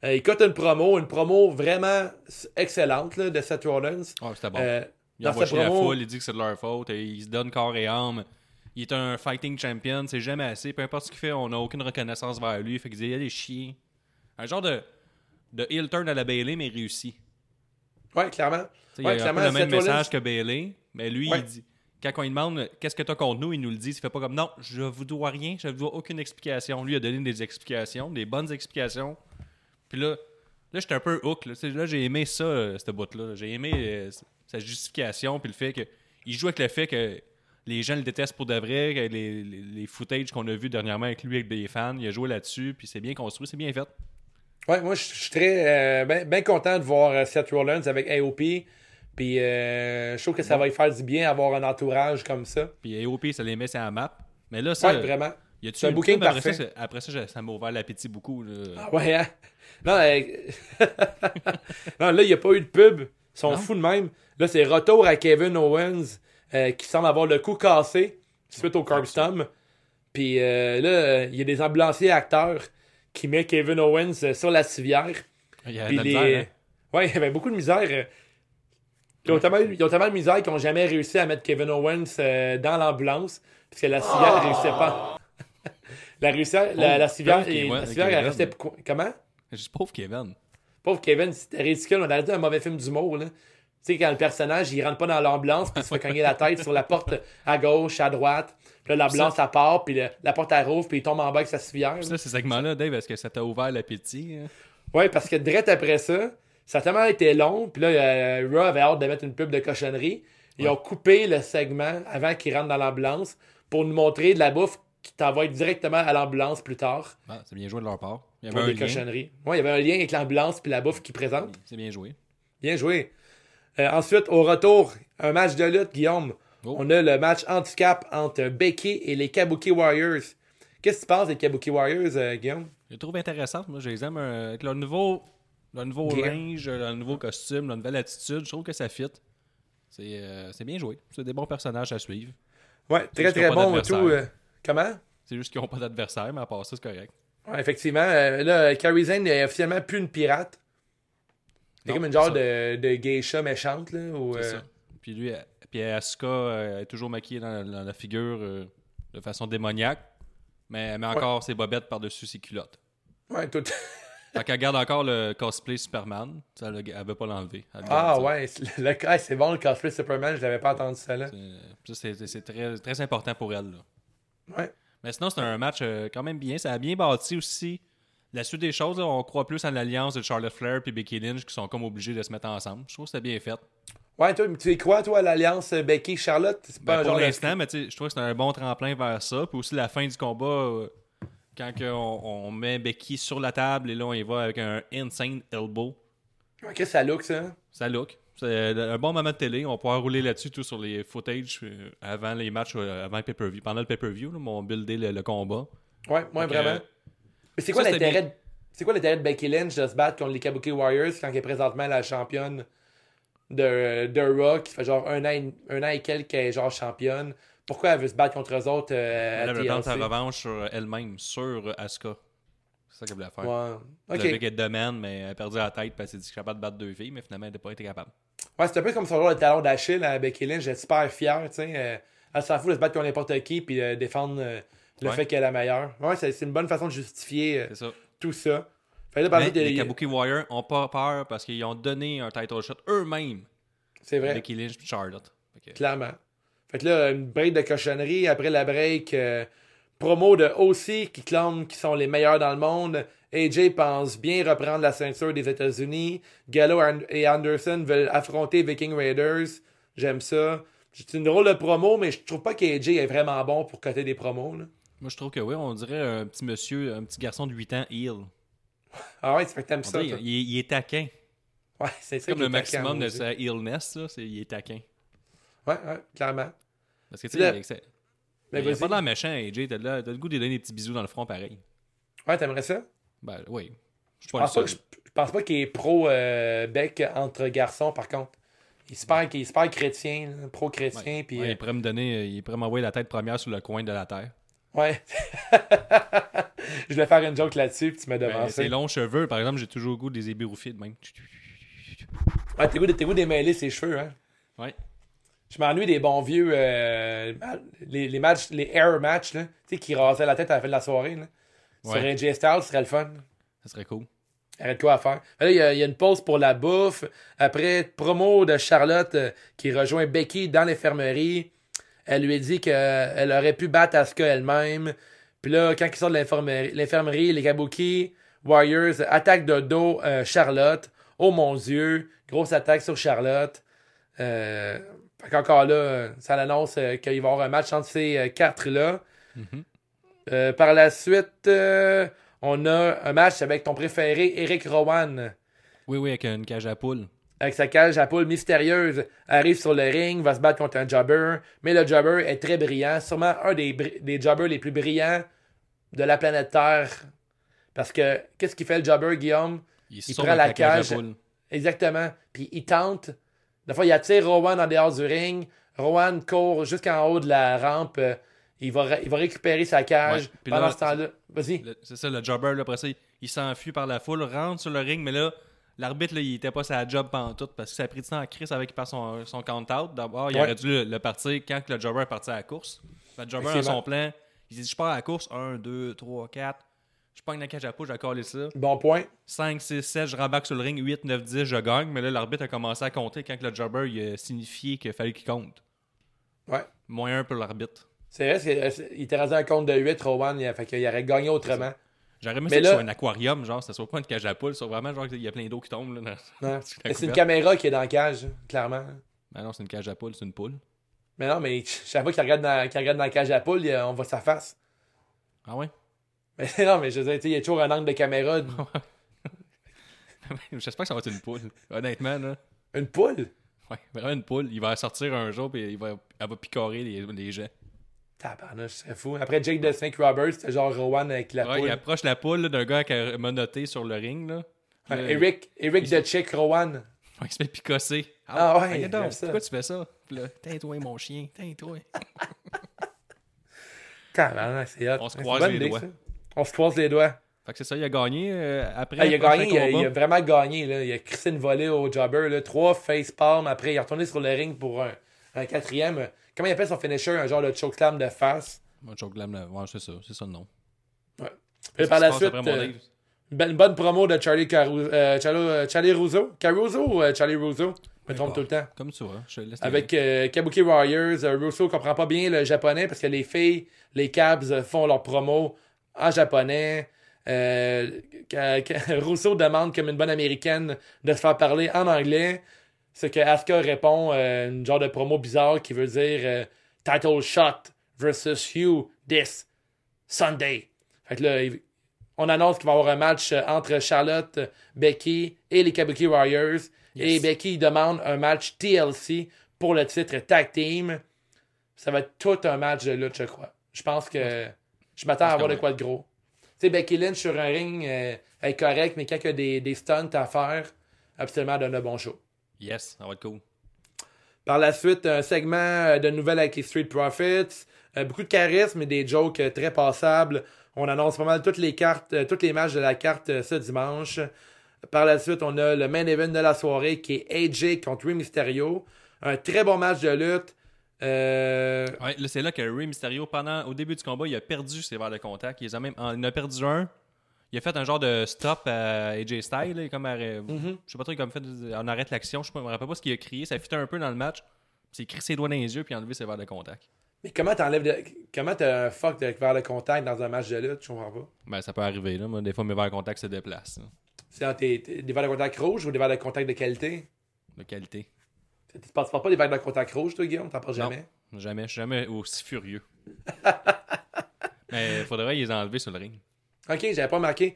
Euh, il cote une promo, une promo vraiment excellente là, de Seth Rollins. Ah, c'était bon. Euh, il sa chier la promo- foule, il dit que c'est de leur faute, et il se donne corps et âme. Il est un fighting champion, c'est jamais assez. Peu importe ce qu'il fait, on n'a aucune reconnaissance vers lui. Fait qu'il dit, allez chier. Un genre de, de heel turn à la Bailey, mais réussi. Ouais, clairement. Tu sais, Ouais, il a un peu clairement, le même message que Bailey, mais lui, Ouais. il dit. Quand on lui demande qu'est-ce que t'as contre nous, il nous le dit. Il fait pas comme non, je vous dois rien, je vous dois aucune explication. Lui il a donné des explications, des bonnes explications. Puis là, là j'étais un peu hook. Là, Tu j'ai aimé ça, euh, cette bout-là. J'ai aimé euh, sa justification, puis le fait que il joue avec le fait que les gens le détestent pour de vrai, que les, les, les footages qu'on a vus dernièrement avec lui, avec des fans, il a joué là-dessus, puis c'est bien construit, c'est bien fait. Ouais, moi, je suis très euh, bien content de voir euh, Seth Rollins avec AOP. Puis, euh, je trouve que ça va lui faire du bien avoir un entourage comme ça. Puis AOP, ça les met sur la map. Mais là, ça. Ouais, vraiment. Y a-tu C'est un booking après parfait. Ça, c'est- après ça, ça m'a ouvert l'appétit beaucoup. là. Ah ouais, hein? Non, euh, non, là, il n'y a pas eu de pub. Ils sont Non? fous de même. Là, c'est retour à Kevin Owens qui semble avoir le cou cassé suite au stomp. Puis là, il y a des ambulanciers acteurs qui mettent Kevin Owens euh, sur la civière. Il y a de les... misère, hein. Ouais, il y avait beaucoup de misère. euh. Ils ont, tellement, ils ont tellement de misère qu'ils n'ont jamais réussi à mettre Kevin Owens euh, dans l'ambulance. Parce que la civière ne réussait pas. la, réussière- la, la civière, Kevin- la civière elle restait. co- Comment? Juste pauvre Kevin. Pauvre Kevin, c'était ridicule. On aurait dit un mauvais film d'humour. là. Tu sais, quand le personnage, il rentre pas dans l'ambulance, puis il se fait cogner la tête sur la porte à gauche, à droite. Puis là, l'ambulance, ça part, puis le- la porte, elle rouvre, puis il tombe en bas avec sa civière. là. Ça, ces segments-là, Dave, est-ce que ça t'a ouvert l'appétit? hein? Ouais, parce que direct après ça, ça a tellement été long. Puis là, euh, Raw avait hâte de mettre une pub de cochonnerie. Ils ont coupé le segment avant qu'il rentre dans l'ambulance pour nous montrer de la bouffe qui t'envoie directement à l'ambulance plus tard. Ah, c'est bien joué de leur part. Il y avait un des lien. cochonneries. Ouais, il y avait un lien avec l'ambulance puis la bouffe qu'ils présentent. C'est bien joué. Bien joué. Euh, ensuite, au retour, un match de lutte, Guillaume. Oh. On a le match handicap entre Becky et les Kabuki Warriors. Qu'est-ce que tu penses des Kabuki Warriors, euh, Guillaume? Je les trouve intéressantes. Moi, je les aime. euh, avec leur nouveau, leur nouveau range, leur nouveau costume, leur nouvelle attitude. Je trouve que ça fit. C'est euh, bien joué. C'est des bons personnages à suivre. Ouais, très très bon et tout. comment? C'est juste qu'ils n'ont pas d'adversaire, mais à part ça, c'est correct. Ouais, effectivement. là, Carrie Zane est officiellement plus une pirate. C'est comme une genre de, de geisha méchante, là. Ça. Puis lui, puis Asuka euh, est toujours maquillée dans, dans la figure euh, de façon démoniaque, mais elle met encore ses bobettes par-dessus ses culottes. Ouais, tout. Fait qu'elle garde encore le cosplay Superman. Ça, elle, elle veut pas l'enlever. Ah ça. ouais, c'est- le, c'est bon le cosplay Superman, je l'avais pas entendu ça là. C'est- très, très important pour elle. là. Ouais. Mais sinon, c'est un match euh, quand même bien. Ça a bien bâti aussi. La suite des choses, là, on croit plus en l'alliance de Charlotte Flair et Becky Lynch qui sont comme obligés de se mettre ensemble. Je trouve que c'était bien fait. Ouais, toi, tu quoi, toi, l'alliance euh, Becky-Charlotte? C'est Ben, pour genre de- l'instant, mais je trouve que c'est un bon tremplin vers ça. Puis aussi la fin du combat, euh, quand on, on met Becky sur la table et là on y va avec un insane elbow. Ouais, Qu'est-ce que ça look, ça? Ça look. C'est un bon moment de télé. On pouvoir rouler là-dessus tout sur les footage euh, avant les matchs, euh, avant le pay-per-view. Pendant le pay-per-view, là, on buildé le, le combat. Ouais, ouais, que, vraiment. euh, Mais c'est quoi l'intérêt de... C'est quoi l'intérêt de Becky Lynch de se battre contre les Kabuki Warriors quand elle est présentement la championne de, de Raw, qui fait genre un an, et- un an et quelques qu'elle est genre championne? Pourquoi elle veut se battre contre eux autres euh, Elle veut prendre sa revanche sur elle-même, sur Asuka. C'est ça qu'elle voulait faire. Ouais. Elle Ok. avait qu'elle demande, mais elle a perdu la tête parce qu'elle s'est dit que je suis capable de battre deux filles, mais finalement elle n'a pas été capable. Ouais, c'est un peu comme son genre de talon d'Achille à Becky Lynch. J'étais super fier, tu sais. euh, elle s'en fout de se battre contre n'importe qui puis de défendre euh, le Ouais. fait qu'elle est la meilleure. Ouais, c'est une bonne façon de justifier euh, ça. tout ça. Les Kabuki Warriors ont pas peur parce qu'ils ont donné un title shot eux-mêmes c'est vrai. Becky Lynch et Charlotte. Clairement. Fait que là, une break de cochonnerie. Après la break, euh, promo de OC qui clament qu'ils sont les meilleurs dans le monde. AJ pense bien reprendre la ceinture des États-Unis. Gallo et Anderson veulent affronter Viking Raiders. J'aime ça. C'est une drôle de promo, mais je trouve pas qu'AJ est vraiment bon pour coter des promos. Là. Moi je trouve que oui, on dirait un petit monsieur, un petit garçon de 8 ans, heel. Ah ouais, tu fait que t'aimes ça. toi. il, est- il est taquin. Ouais, c'est ça Comme le maximum de sa heelness, là, c'est il est taquin. Ouais, ouais, clairement. Parce que tu sais, avec ça- Mais il est vas-y. pas dans méchant, AJ, t'as le t'as le goût de lui donner des petits bisous dans le front pareil. Ouais, t'aimerais ça? Ben oui. Je le pense pas, que- je, je pense pas qu'il est pro-bec entre garçons, par contre. Il il est super chrétien, pro-chrétien. Ouais. puis, Ouais, euh, il pourrait me donner, euh, il pourrait m'envoyer la tête première sur le coin de la terre. Ouais. je voulais faire une joke là-dessus, puis tu m'as Ben, devancé. ses longs cheveux, par exemple, j'ai toujours le goût des ébiroufis de même. Ouais, t'es goût, de- goût démêler ses cheveux, hein. Ouais. Je m'ennuie des bons vieux. euh, les, les matchs, les air matchs, là. Tu sais, qui rasaient la tête à la fin de la soirée, là. Sur Ouais. AJ Styles, ce serait le fun. Ça serait cool. Arrête quoi à faire. Là, il y, a- il y a une pause pour la bouffe. Après, promo de Charlotte euh, qui rejoint Becky dans l'infirmerie. Elle lui dit qu'elle aurait pu battre Asuka elle-même. Puis là, quand ils sortent de l'infirmerie, les Kabuki Warriors attaquent de dos euh, Charlotte. Oh mon Dieu, grosse attaque sur Charlotte. Euh, fait qu'encore là, ça l'annonce euh, qu'il va y avoir un match entre ces quatre-là. Mhm. Par la suite, on a un match avec ton préféré, Eric Rowan. Oui, oui, avec une cage à poule. Avec sa cage à poule mystérieuse, arrive sur le ring, va se battre contre un jobber. Mais le jobber est très brillant, sûrement un des, des jobbers les plus brillants de la planète Terre. Parce que, qu'est-ce qu'il fait le jobber, Guillaume? Il, Il prend la cage. Exactement. Puis il tente. Des fois, il attire Rowan en dehors du ring. Rowan court jusqu'en haut de la rampe. Il va, ré- il va récupérer sa cage. Ouais. Pendant là, ce temps-là, vas-y. C'est ça, le jobber, là, après ça, il, il s'enfuit par la foule, rentre sur le ring, mais là, l'arbitre, là, il était pas sa job pantoute parce que ça a pris du temps à Chris avec par son, son count-out. D'abord, il Ouais. aurait dû le, le partir quand le jobber est parti à la course. Le jobber a Effectivement. son plan. Il s'est dit, je pars à la course. 1, 2, 3, 4. Je pogne la cage à poule, je coller ça. Bon point. 5, 6, 7, je rembarque sur le ring. 8, 9, 10, je gagne. Mais là, l'arbitre a commencé à compter quand le jobber il a signifié qu'il fallait qu'il compte. Ouais. Moins 1 pour l'arbitre. C'est vrai, il était rendu un compte de 8, Rowan. Il fait qu'il aurait gagné autrement. J'aurais aimé ça là- soit un aquarium, genre, ça soit pas une cage à poule, c'est vraiment genre qu'il y a plein d'eau qui tombe. Là, dans- C'est une caméra qui est dans la cage, clairement. Ben non, c'est une cage à poule, c'est une poule. Mais non, mais chaque fois qu'il regarde, dans, regarde dans la cage à poule, il- on voit sa face. Ah ouais? Mais non, mais je veux dire, il y a toujours un angle de caméra. J'espère que ça va être une poule. Honnêtement, là. Une poule? Ouais, vraiment une poule. Il va sortir un jour et il va, elle va picorer les, les gens. Tabarnouche, c'est fou. Après Jake the Snake Roberts, c'était genre Rowan avec la Ouais, poule. il approche la poule d'un gars qui a menotté sur le ring. Là. Puis Ouais, là, Eric, Eric the Chick Rowan. ouais, il se fait picosser. Ah ouais, regarde donc, ça. pourquoi tu fais ça? Tain-toi, mon chien, tain-toi. Tabarnouche, c'est hot. On se croise les doigts. ça. On se croise les doigts. Fait que c'est ça, il a gagné. euh, après, Ah, il a gagné, il a, il vraiment gagné. Là. Il a crissé une volée au jobber. Là. Trois facepalm. Après, il est retourné sur le ring pour un, un quatrième. Comment il appelle son finisher? Un genre de chokeslam de face? Moi, Choke Glam, là, ouais, c'est ça, c'est ça le nom. Puis par la suite, euh, une bonne- promo de Charlie, Caru euh, Charlie, euh, Charlie Russo? Caruso ou euh, Charlie Russo? Je me trompe tout le temps. Comme tu vois, je laisse Avec Kabuki Warriors, Russo comprend pas bien le japonais parce que les filles, les Cabs font leur promo en japonais. Russo demande comme une bonne américaine de se faire parler en anglais. Ce que Asuka répond, euh, une genre de promo bizarre qui veut dire euh, Title shot versus you this Sunday. Fait que là, on annonce qu'il va y avoir un match euh, entre Charlotte, euh, Becky et les Kabuki Warriors. Et. Becky demande un match TLC pour le titre Tag Team. Ça va être tout un match de lutte, je crois. Je pense que je m'attends à avoir de quoi de gros. Tu sais, Becky Lynch sur un ring euh, elle est correct, mais quand il y a des, des stunts à faire, absolument donne un bon show. Yes, ça va être cool. Par la suite, un segment euh, de nouvelles avec les Street Profits. Euh, beaucoup de charisme et des jokes euh, très passables. On annonce pas mal toutes les cartes, euh, tous les matchs de la carte euh, ce dimanche. Par la suite, on a le main event de la soirée qui est AJ contre Rey Mysterio. Un très bon match de lutte. Euh, Ouais, là, c'est là que Rey Mysterio, pendant, au début du combat, il a perdu ses verres de contact. Il, a même, il en a perdu un. Il a fait un genre de stop à AJ Styles. là, comme arrêt- Mhm. Je sais pas trop, comme fait on arrête l'action. Je me rappelle pas ce qu'il a crié. Ça fitait un peu dans le match. A crié ses doigts dans les yeux puis enlevé ses verres de contact. mais comment t'enlèves de... Comment t'as un fuck de verre de contact dans un match de lutte? Je comprends pas. Ben, ça peut arriver. Là. Moi, des fois, mes verres de contact se déplacent. C'est dans tes- tes- des verres de contact rouges ou des verres de contact de qualité? de qualité. Tu ne passes pas des verres de contact rouges, toi, Guillaume? T'en parles jamais? Non, jamais? Je suis jamais aussi furieux. Mais il faudrait les enlever sur le ring. Ok, j'avais pas marqué.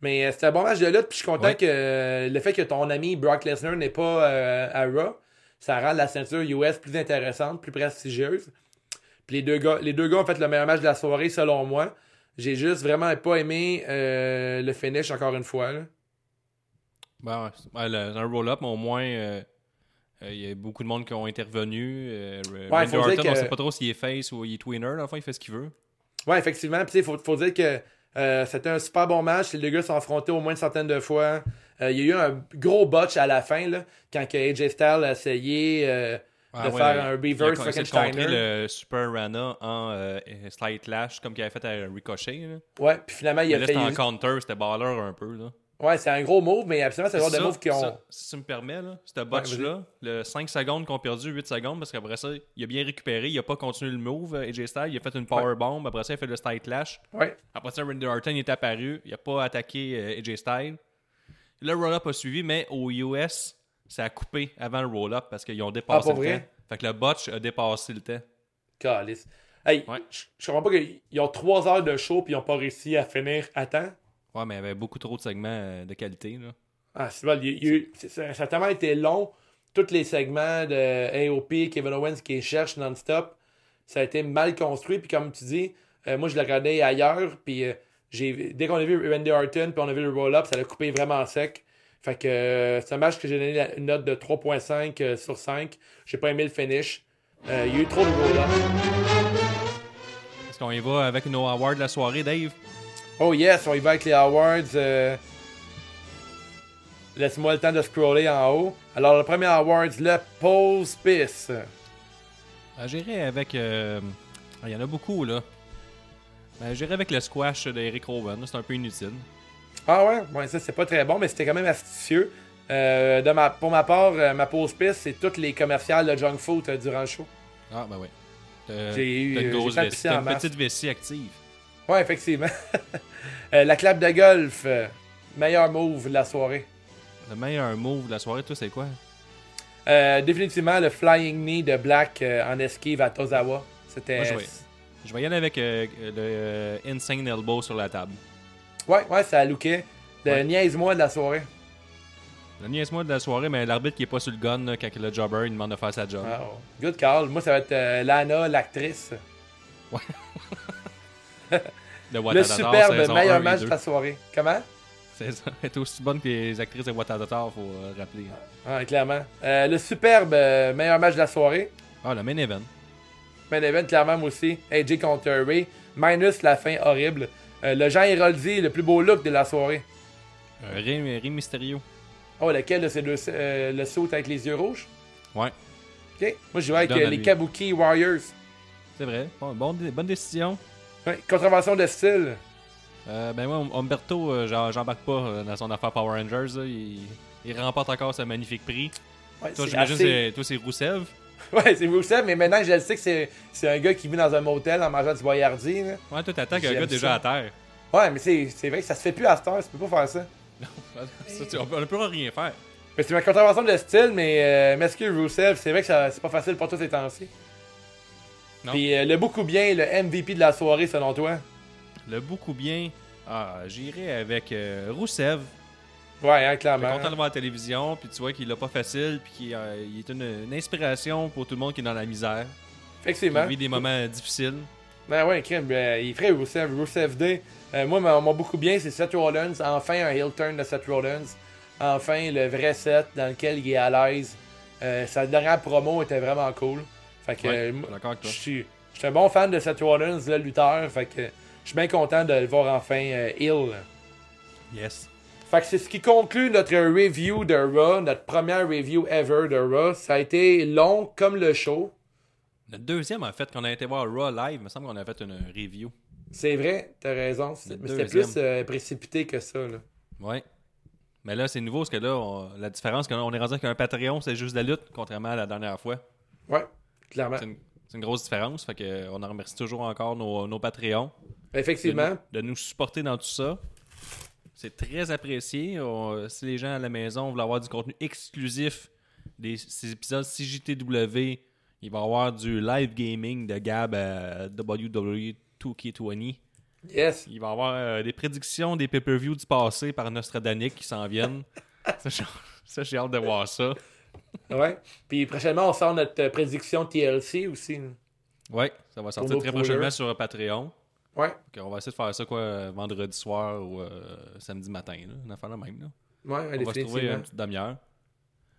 Mais euh, c'était un bon match de lutte, puis je suis content Ouais. que euh, le fait que ton ami Brock Lesnar n'est pas euh, à Raw, ça rend la ceinture US plus intéressante, plus prestigieuse. Puis les deux gars, les deux gars ont fait le meilleur match de la soirée selon moi. J'ai juste vraiment pas aimé euh, le finish encore une fois. là. Ben, ouais, le- un roll-up, mais au moins, euh, il y a beaucoup de monde qui ont intervenu. Ouais, Randy Orton, que- on sait pas trop s'il est face ou il est le fond, il fait ce qu'il veut. Ouais, effectivement. Puis il faut, faut dire que euh, c'était un super bon match. Les deux gars sont affrontés au moins une centaine de fois. Euh, il y a eu un gros botch à la fin, là, quand AJ Styles a essayé euh, Ah de ouais, faire un il a reverse Frankensteiner. le Super Rana en Slight Lash, comme qu'il avait fait à Ricochet. Là. Ouais, puis finalement, il Mais a là, fait. c'était en counter, c'était baller un peu. Là. Ouais, c'est un gros move, mais absolument, c'est le genre de move qui ont. ça, si tu me permets, là, ce botch-là, le 5 secondes qu'on a perdu, 8 secondes, parce qu'après ça, il a bien récupéré, il a pas continué le move, euh, AJ Styles, il a fait une power bomb, après ça, il a fait le Style Clash. Ouais. Après ça, Randy Orton est apparu, il a pas attaqué euh, AJ Styles. Le roll-up a suivi, mais au US, ça a coupé avant le roll-up parce qu'ils ont dépassé Ah, le vrai? temps. Fait que le botch a dépassé le temps. Calice. Hey, Ouais. je comprends pas qu'ils ont trois heures de show puis ils ont pas réussi à finir à temps. Ouais, mais il y avait beaucoup trop de segments euh, de qualité. Là. Ah, c'est il il c'est- ça, ça a tellement été long. Tous les segments de AOP, Kevin Owens qui cherche non-stop, ça a été mal construit. Puis comme tu dis, euh, moi je l'ai regardé ailleurs. Puis euh, j'ai, dès qu'on a vu Randy Orton, puis on a vu le roll-up, ça l'a coupé vraiment sec. Fait que euh, c'est un match que j'ai donné la- une note de 3.5 euh, sur 5. J'ai pas aimé le finish. Il y a eu trop de roll-up. Est-ce qu'on y va avec nos awards de la soirée, Dave? Oh yes, on y va avec les awards. euh, Laisse-moi le temps de scroller en haut. Alors, le premier award, le Pose Piss. Euh, J'irai avec. euh, Il y en a beaucoup, là. Ben, J'irai avec le squash d'Eric Rowan. C'est un peu inutile. Ah ouais, ouais ça c'est pas très bon, mais c'était quand même astucieux. De ma, pour ma part, ma pause piste, c'est toutes les commerciales de junk food durant le show. Ah, ben oui. J'ai eu- une petite vessie active. Ouais, effectivement. Euh, la clap de golf, euh, meilleur move de la soirée. Le meilleur move de la soirée, toi, c'est quoi? Euh, définitivement le flying knee de Black euh, en esquive à Tozawa. C'était. Je vais- Je vais y aller avec euh, le Insane Elbow sur la table. Ouais, ouais, ça a looké. Le Ouais. niaise-moi de la soirée. Le niaise-moi de la soirée, mais l'arbitre qui est pas sur le gun là, quand le jobber il demande de faire sa job. Ah, oh. Good call. Moi, ça va être Lana, l'actrice. De Le superbe meilleur 1 et match 2. de la soirée. Comment? C'est ça. Elle est aussi bonne que les actrices de Watatata, faut euh, rappeler. Ah, clairement. Euh, le superbe euh, meilleur match de la soirée. Ah, le main event. Main event, clairement, moi aussi. AJ contre Ray. Minus la fin horrible. Euh, le Jean Héroldi, le plus beau look de la soirée. Euh, Rey, Rey Mysterio. Oh, lequel là, C'est le, euh, le saut avec les yeux rouges? Ouais, Ok. Moi, je vais avec les lui. Kabuki Warriors. c'est vrai. Bon, bon- bonne décision. Ouais, Contravention de style. Euh, ben moi, Umberto, euh, j'embarque pas euh, dans son affaire Power Rangers. là. Il, il remporte encore ce magnifique prix. Ouais, Toi, j'imagine assez- c'est toi, c'est Roussev. Ouais, c'est Rousseff, mais maintenant je le sais que c'est, un gars qui vit dans un motel en mangeant du boyardi. là. Ouais, toi, t'attends qu'un gars déjà à terre. Ouais, mais c'est, vrai que ça se fait plus à cette heure, tu peux pas faire ça. Ça, tu- on, on peut rien faire. Mais c'est ma contravention de style, mais euh, m'excuse Rousseff, c'est vrai que c'est pas facile pour toi ces temps-ci. Puis euh, le beaucoup bien, le MVP de la soirée selon toi? Le beaucoup bien. Ah, j'irai avec euh, Roussev. Ouais, hein, clairement. content de le à la télévision, puis tu vois qu'il l'a pas facile, puis qu'il euh, il est une, une inspiration pour tout le monde qui est dans la misère, Effectivement. vit des moments difficiles. Ben ouais, crème, ben, il ferait Rousseff, Rousseff Day. Euh, moi, mon, beaucoup bien, c'est Seth Rollins. Enfin, un heel turn de Seth Rollins. Enfin, le vrai Seth dans lequel il est à l'aise. Sa dernière promo était vraiment cool. Fait que, Ouais, je suis un bon fan de Seth Rollins, le lutteur. Fait que je suis bien content de le voir enfin euh, heel. Yes. Fait que c'est ce qui conclut notre review de Raw, notre première review ever de Raw. Ça a été long comme le show. Notre deuxième, en fait, qu'on a été voir Raw live, il me semble qu'on a fait une review. C'est vrai, t'as raison. Mais c'était plus euh, précipité que ça. Là. Ouais. Mais là, c'est nouveau, parce que là, on- la différence, qu'on est rendu avec un Patreon, c'est juste de la lutte, contrairement à la dernière fois. Ouais, clairement. C'est une, grosse différence, fait que euh, on en remercie toujours encore nos, nos Patreons de, Effectivement. nous- de nous supporter dans tout ça. C'est très apprécié. On- si les gens à la maison veulent avoir du contenu exclusif des ces épisodes CJTW, il va y avoir du live gaming de Gab à WWE 2K20. Yes. Il va y avoir euh, des prédictions des pay-per-view du passé par Nostradamus qui s'en viennent. ça, j'ai hâte de voir ça. Ouais. Puis prochainement, on sort notre euh, prédiction TLC aussi. Ouais, ça va sortir très prochainement sur Patreon. Ouais. On va essayer de faire ça quoi euh, vendredi soir ou euh, samedi matin, là, une affaire la même. Là. Ouais, On va se trouver une petite demi-heure.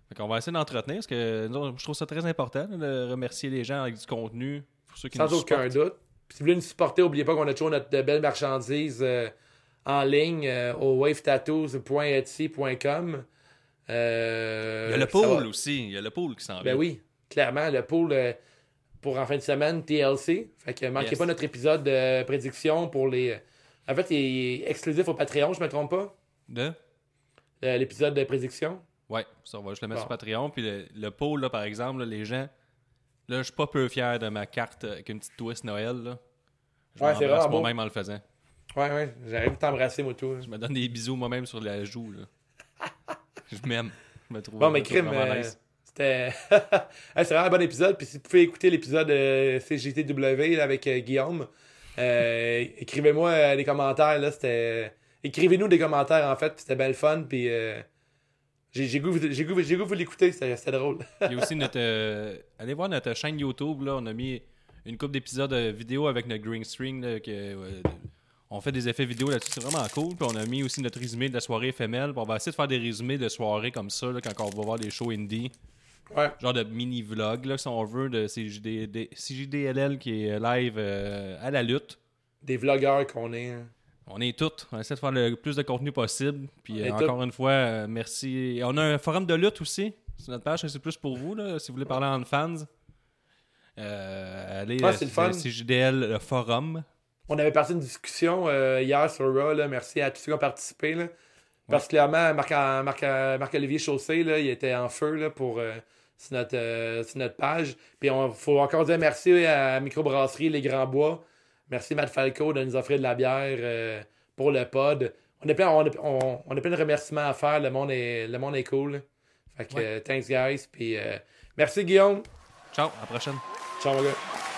Fait qu'on va essayer d'entretenir parce que nous, je trouve ça très important de remercier les gens avec du contenu. Pour ceux qui Sans nous aucun supportent. doute. Puis si vous voulez nous supporter, n'oubliez pas qu'on a toujours notre marchandises euh, en ligne euh, au wavetattoos.etsy.com. Euh, Il y a le pool aussi. Il y a le pool qui s'en vient. Ben oui, clairement, le pool euh, pour en fin de semaine, TLC. Fait que manquez Yes. pas notre épisode de prédiction pour les. En fait, il est exclusif au Patreon, je me trompe pas? De? euh, L'épisode de prédiction. Ouais, ça, on va juste le mettre Bon. sur Patreon. Puis le, le pool, là, par exemple, là, les gens. Là, je suis pas peu fier de ma carte avec une petite twist Noël. Là. Je Ouais, c'est moi-même en le faisant. Ouais, ouais, j'arrive à t'embrasser, moi, tout. Je me donne des bisous moi-même sur la joue. Là. je m'aime. Je me trouve, Bon, mais crime, euh, nice. c'était. Hey, c'est vraiment un bon épisode. Puis si vous pouvez écouter l'épisode euh, CGTW là, avec euh, Guillaume, euh, écrivez-moi euh, des commentaires. Là, c'était... Écrivez-nous des commentaires, en fait. C'était bien le fun. Puis j'ai, goût, goût, goût vous l'écouter. C'était, drôle. Il y a aussi notre. allez voir notre chaîne YouTube. Là, on a mis une couple d'épisodes vidéo avec notre green screen. Là, que, on fait des effets vidéo là-dessus. C'est vraiment cool. Puis on a mis aussi notre résumé de la soirée FML. On va essayer de faire des résumés de soirée comme ça là, quand on va voir des shows indie. Ouais. Genre de mini-vlog, si on veut, de CJD, CJDLL qui est live euh, à la lutte. Des vlogueurs qu'on est. hein. On est tous. On essaie de faire le plus de contenu possible. Puis euh, encore une fois, euh, merci. Et on a un forum de lutte aussi sur notre page. C'est plus pour vous, là, si vous voulez parler en fans. Allez, Ouais, c'est le. CJDL le forum. On avait parti une discussion euh, hier sur Raw. Là. Merci à tous ceux qui ont participé. Là. Particulièrement Marc- Marc- Marc-Olivier Chaussé, là, il était en feu là, pour, euh, sur, notre, euh, sur notre page. Puis il faut encore dire merci à Microbrasserie Les Grands Bois. Merci Matt Falco de nous offrir de la bière pour le pod. On a, plein, on, a, on- on a plein de remerciements à faire. Le monde est, le monde est cool. Fait que Ouais. thanks guys. Puis merci Guillaume. Ciao, à la prochaine. Ciao mon gars.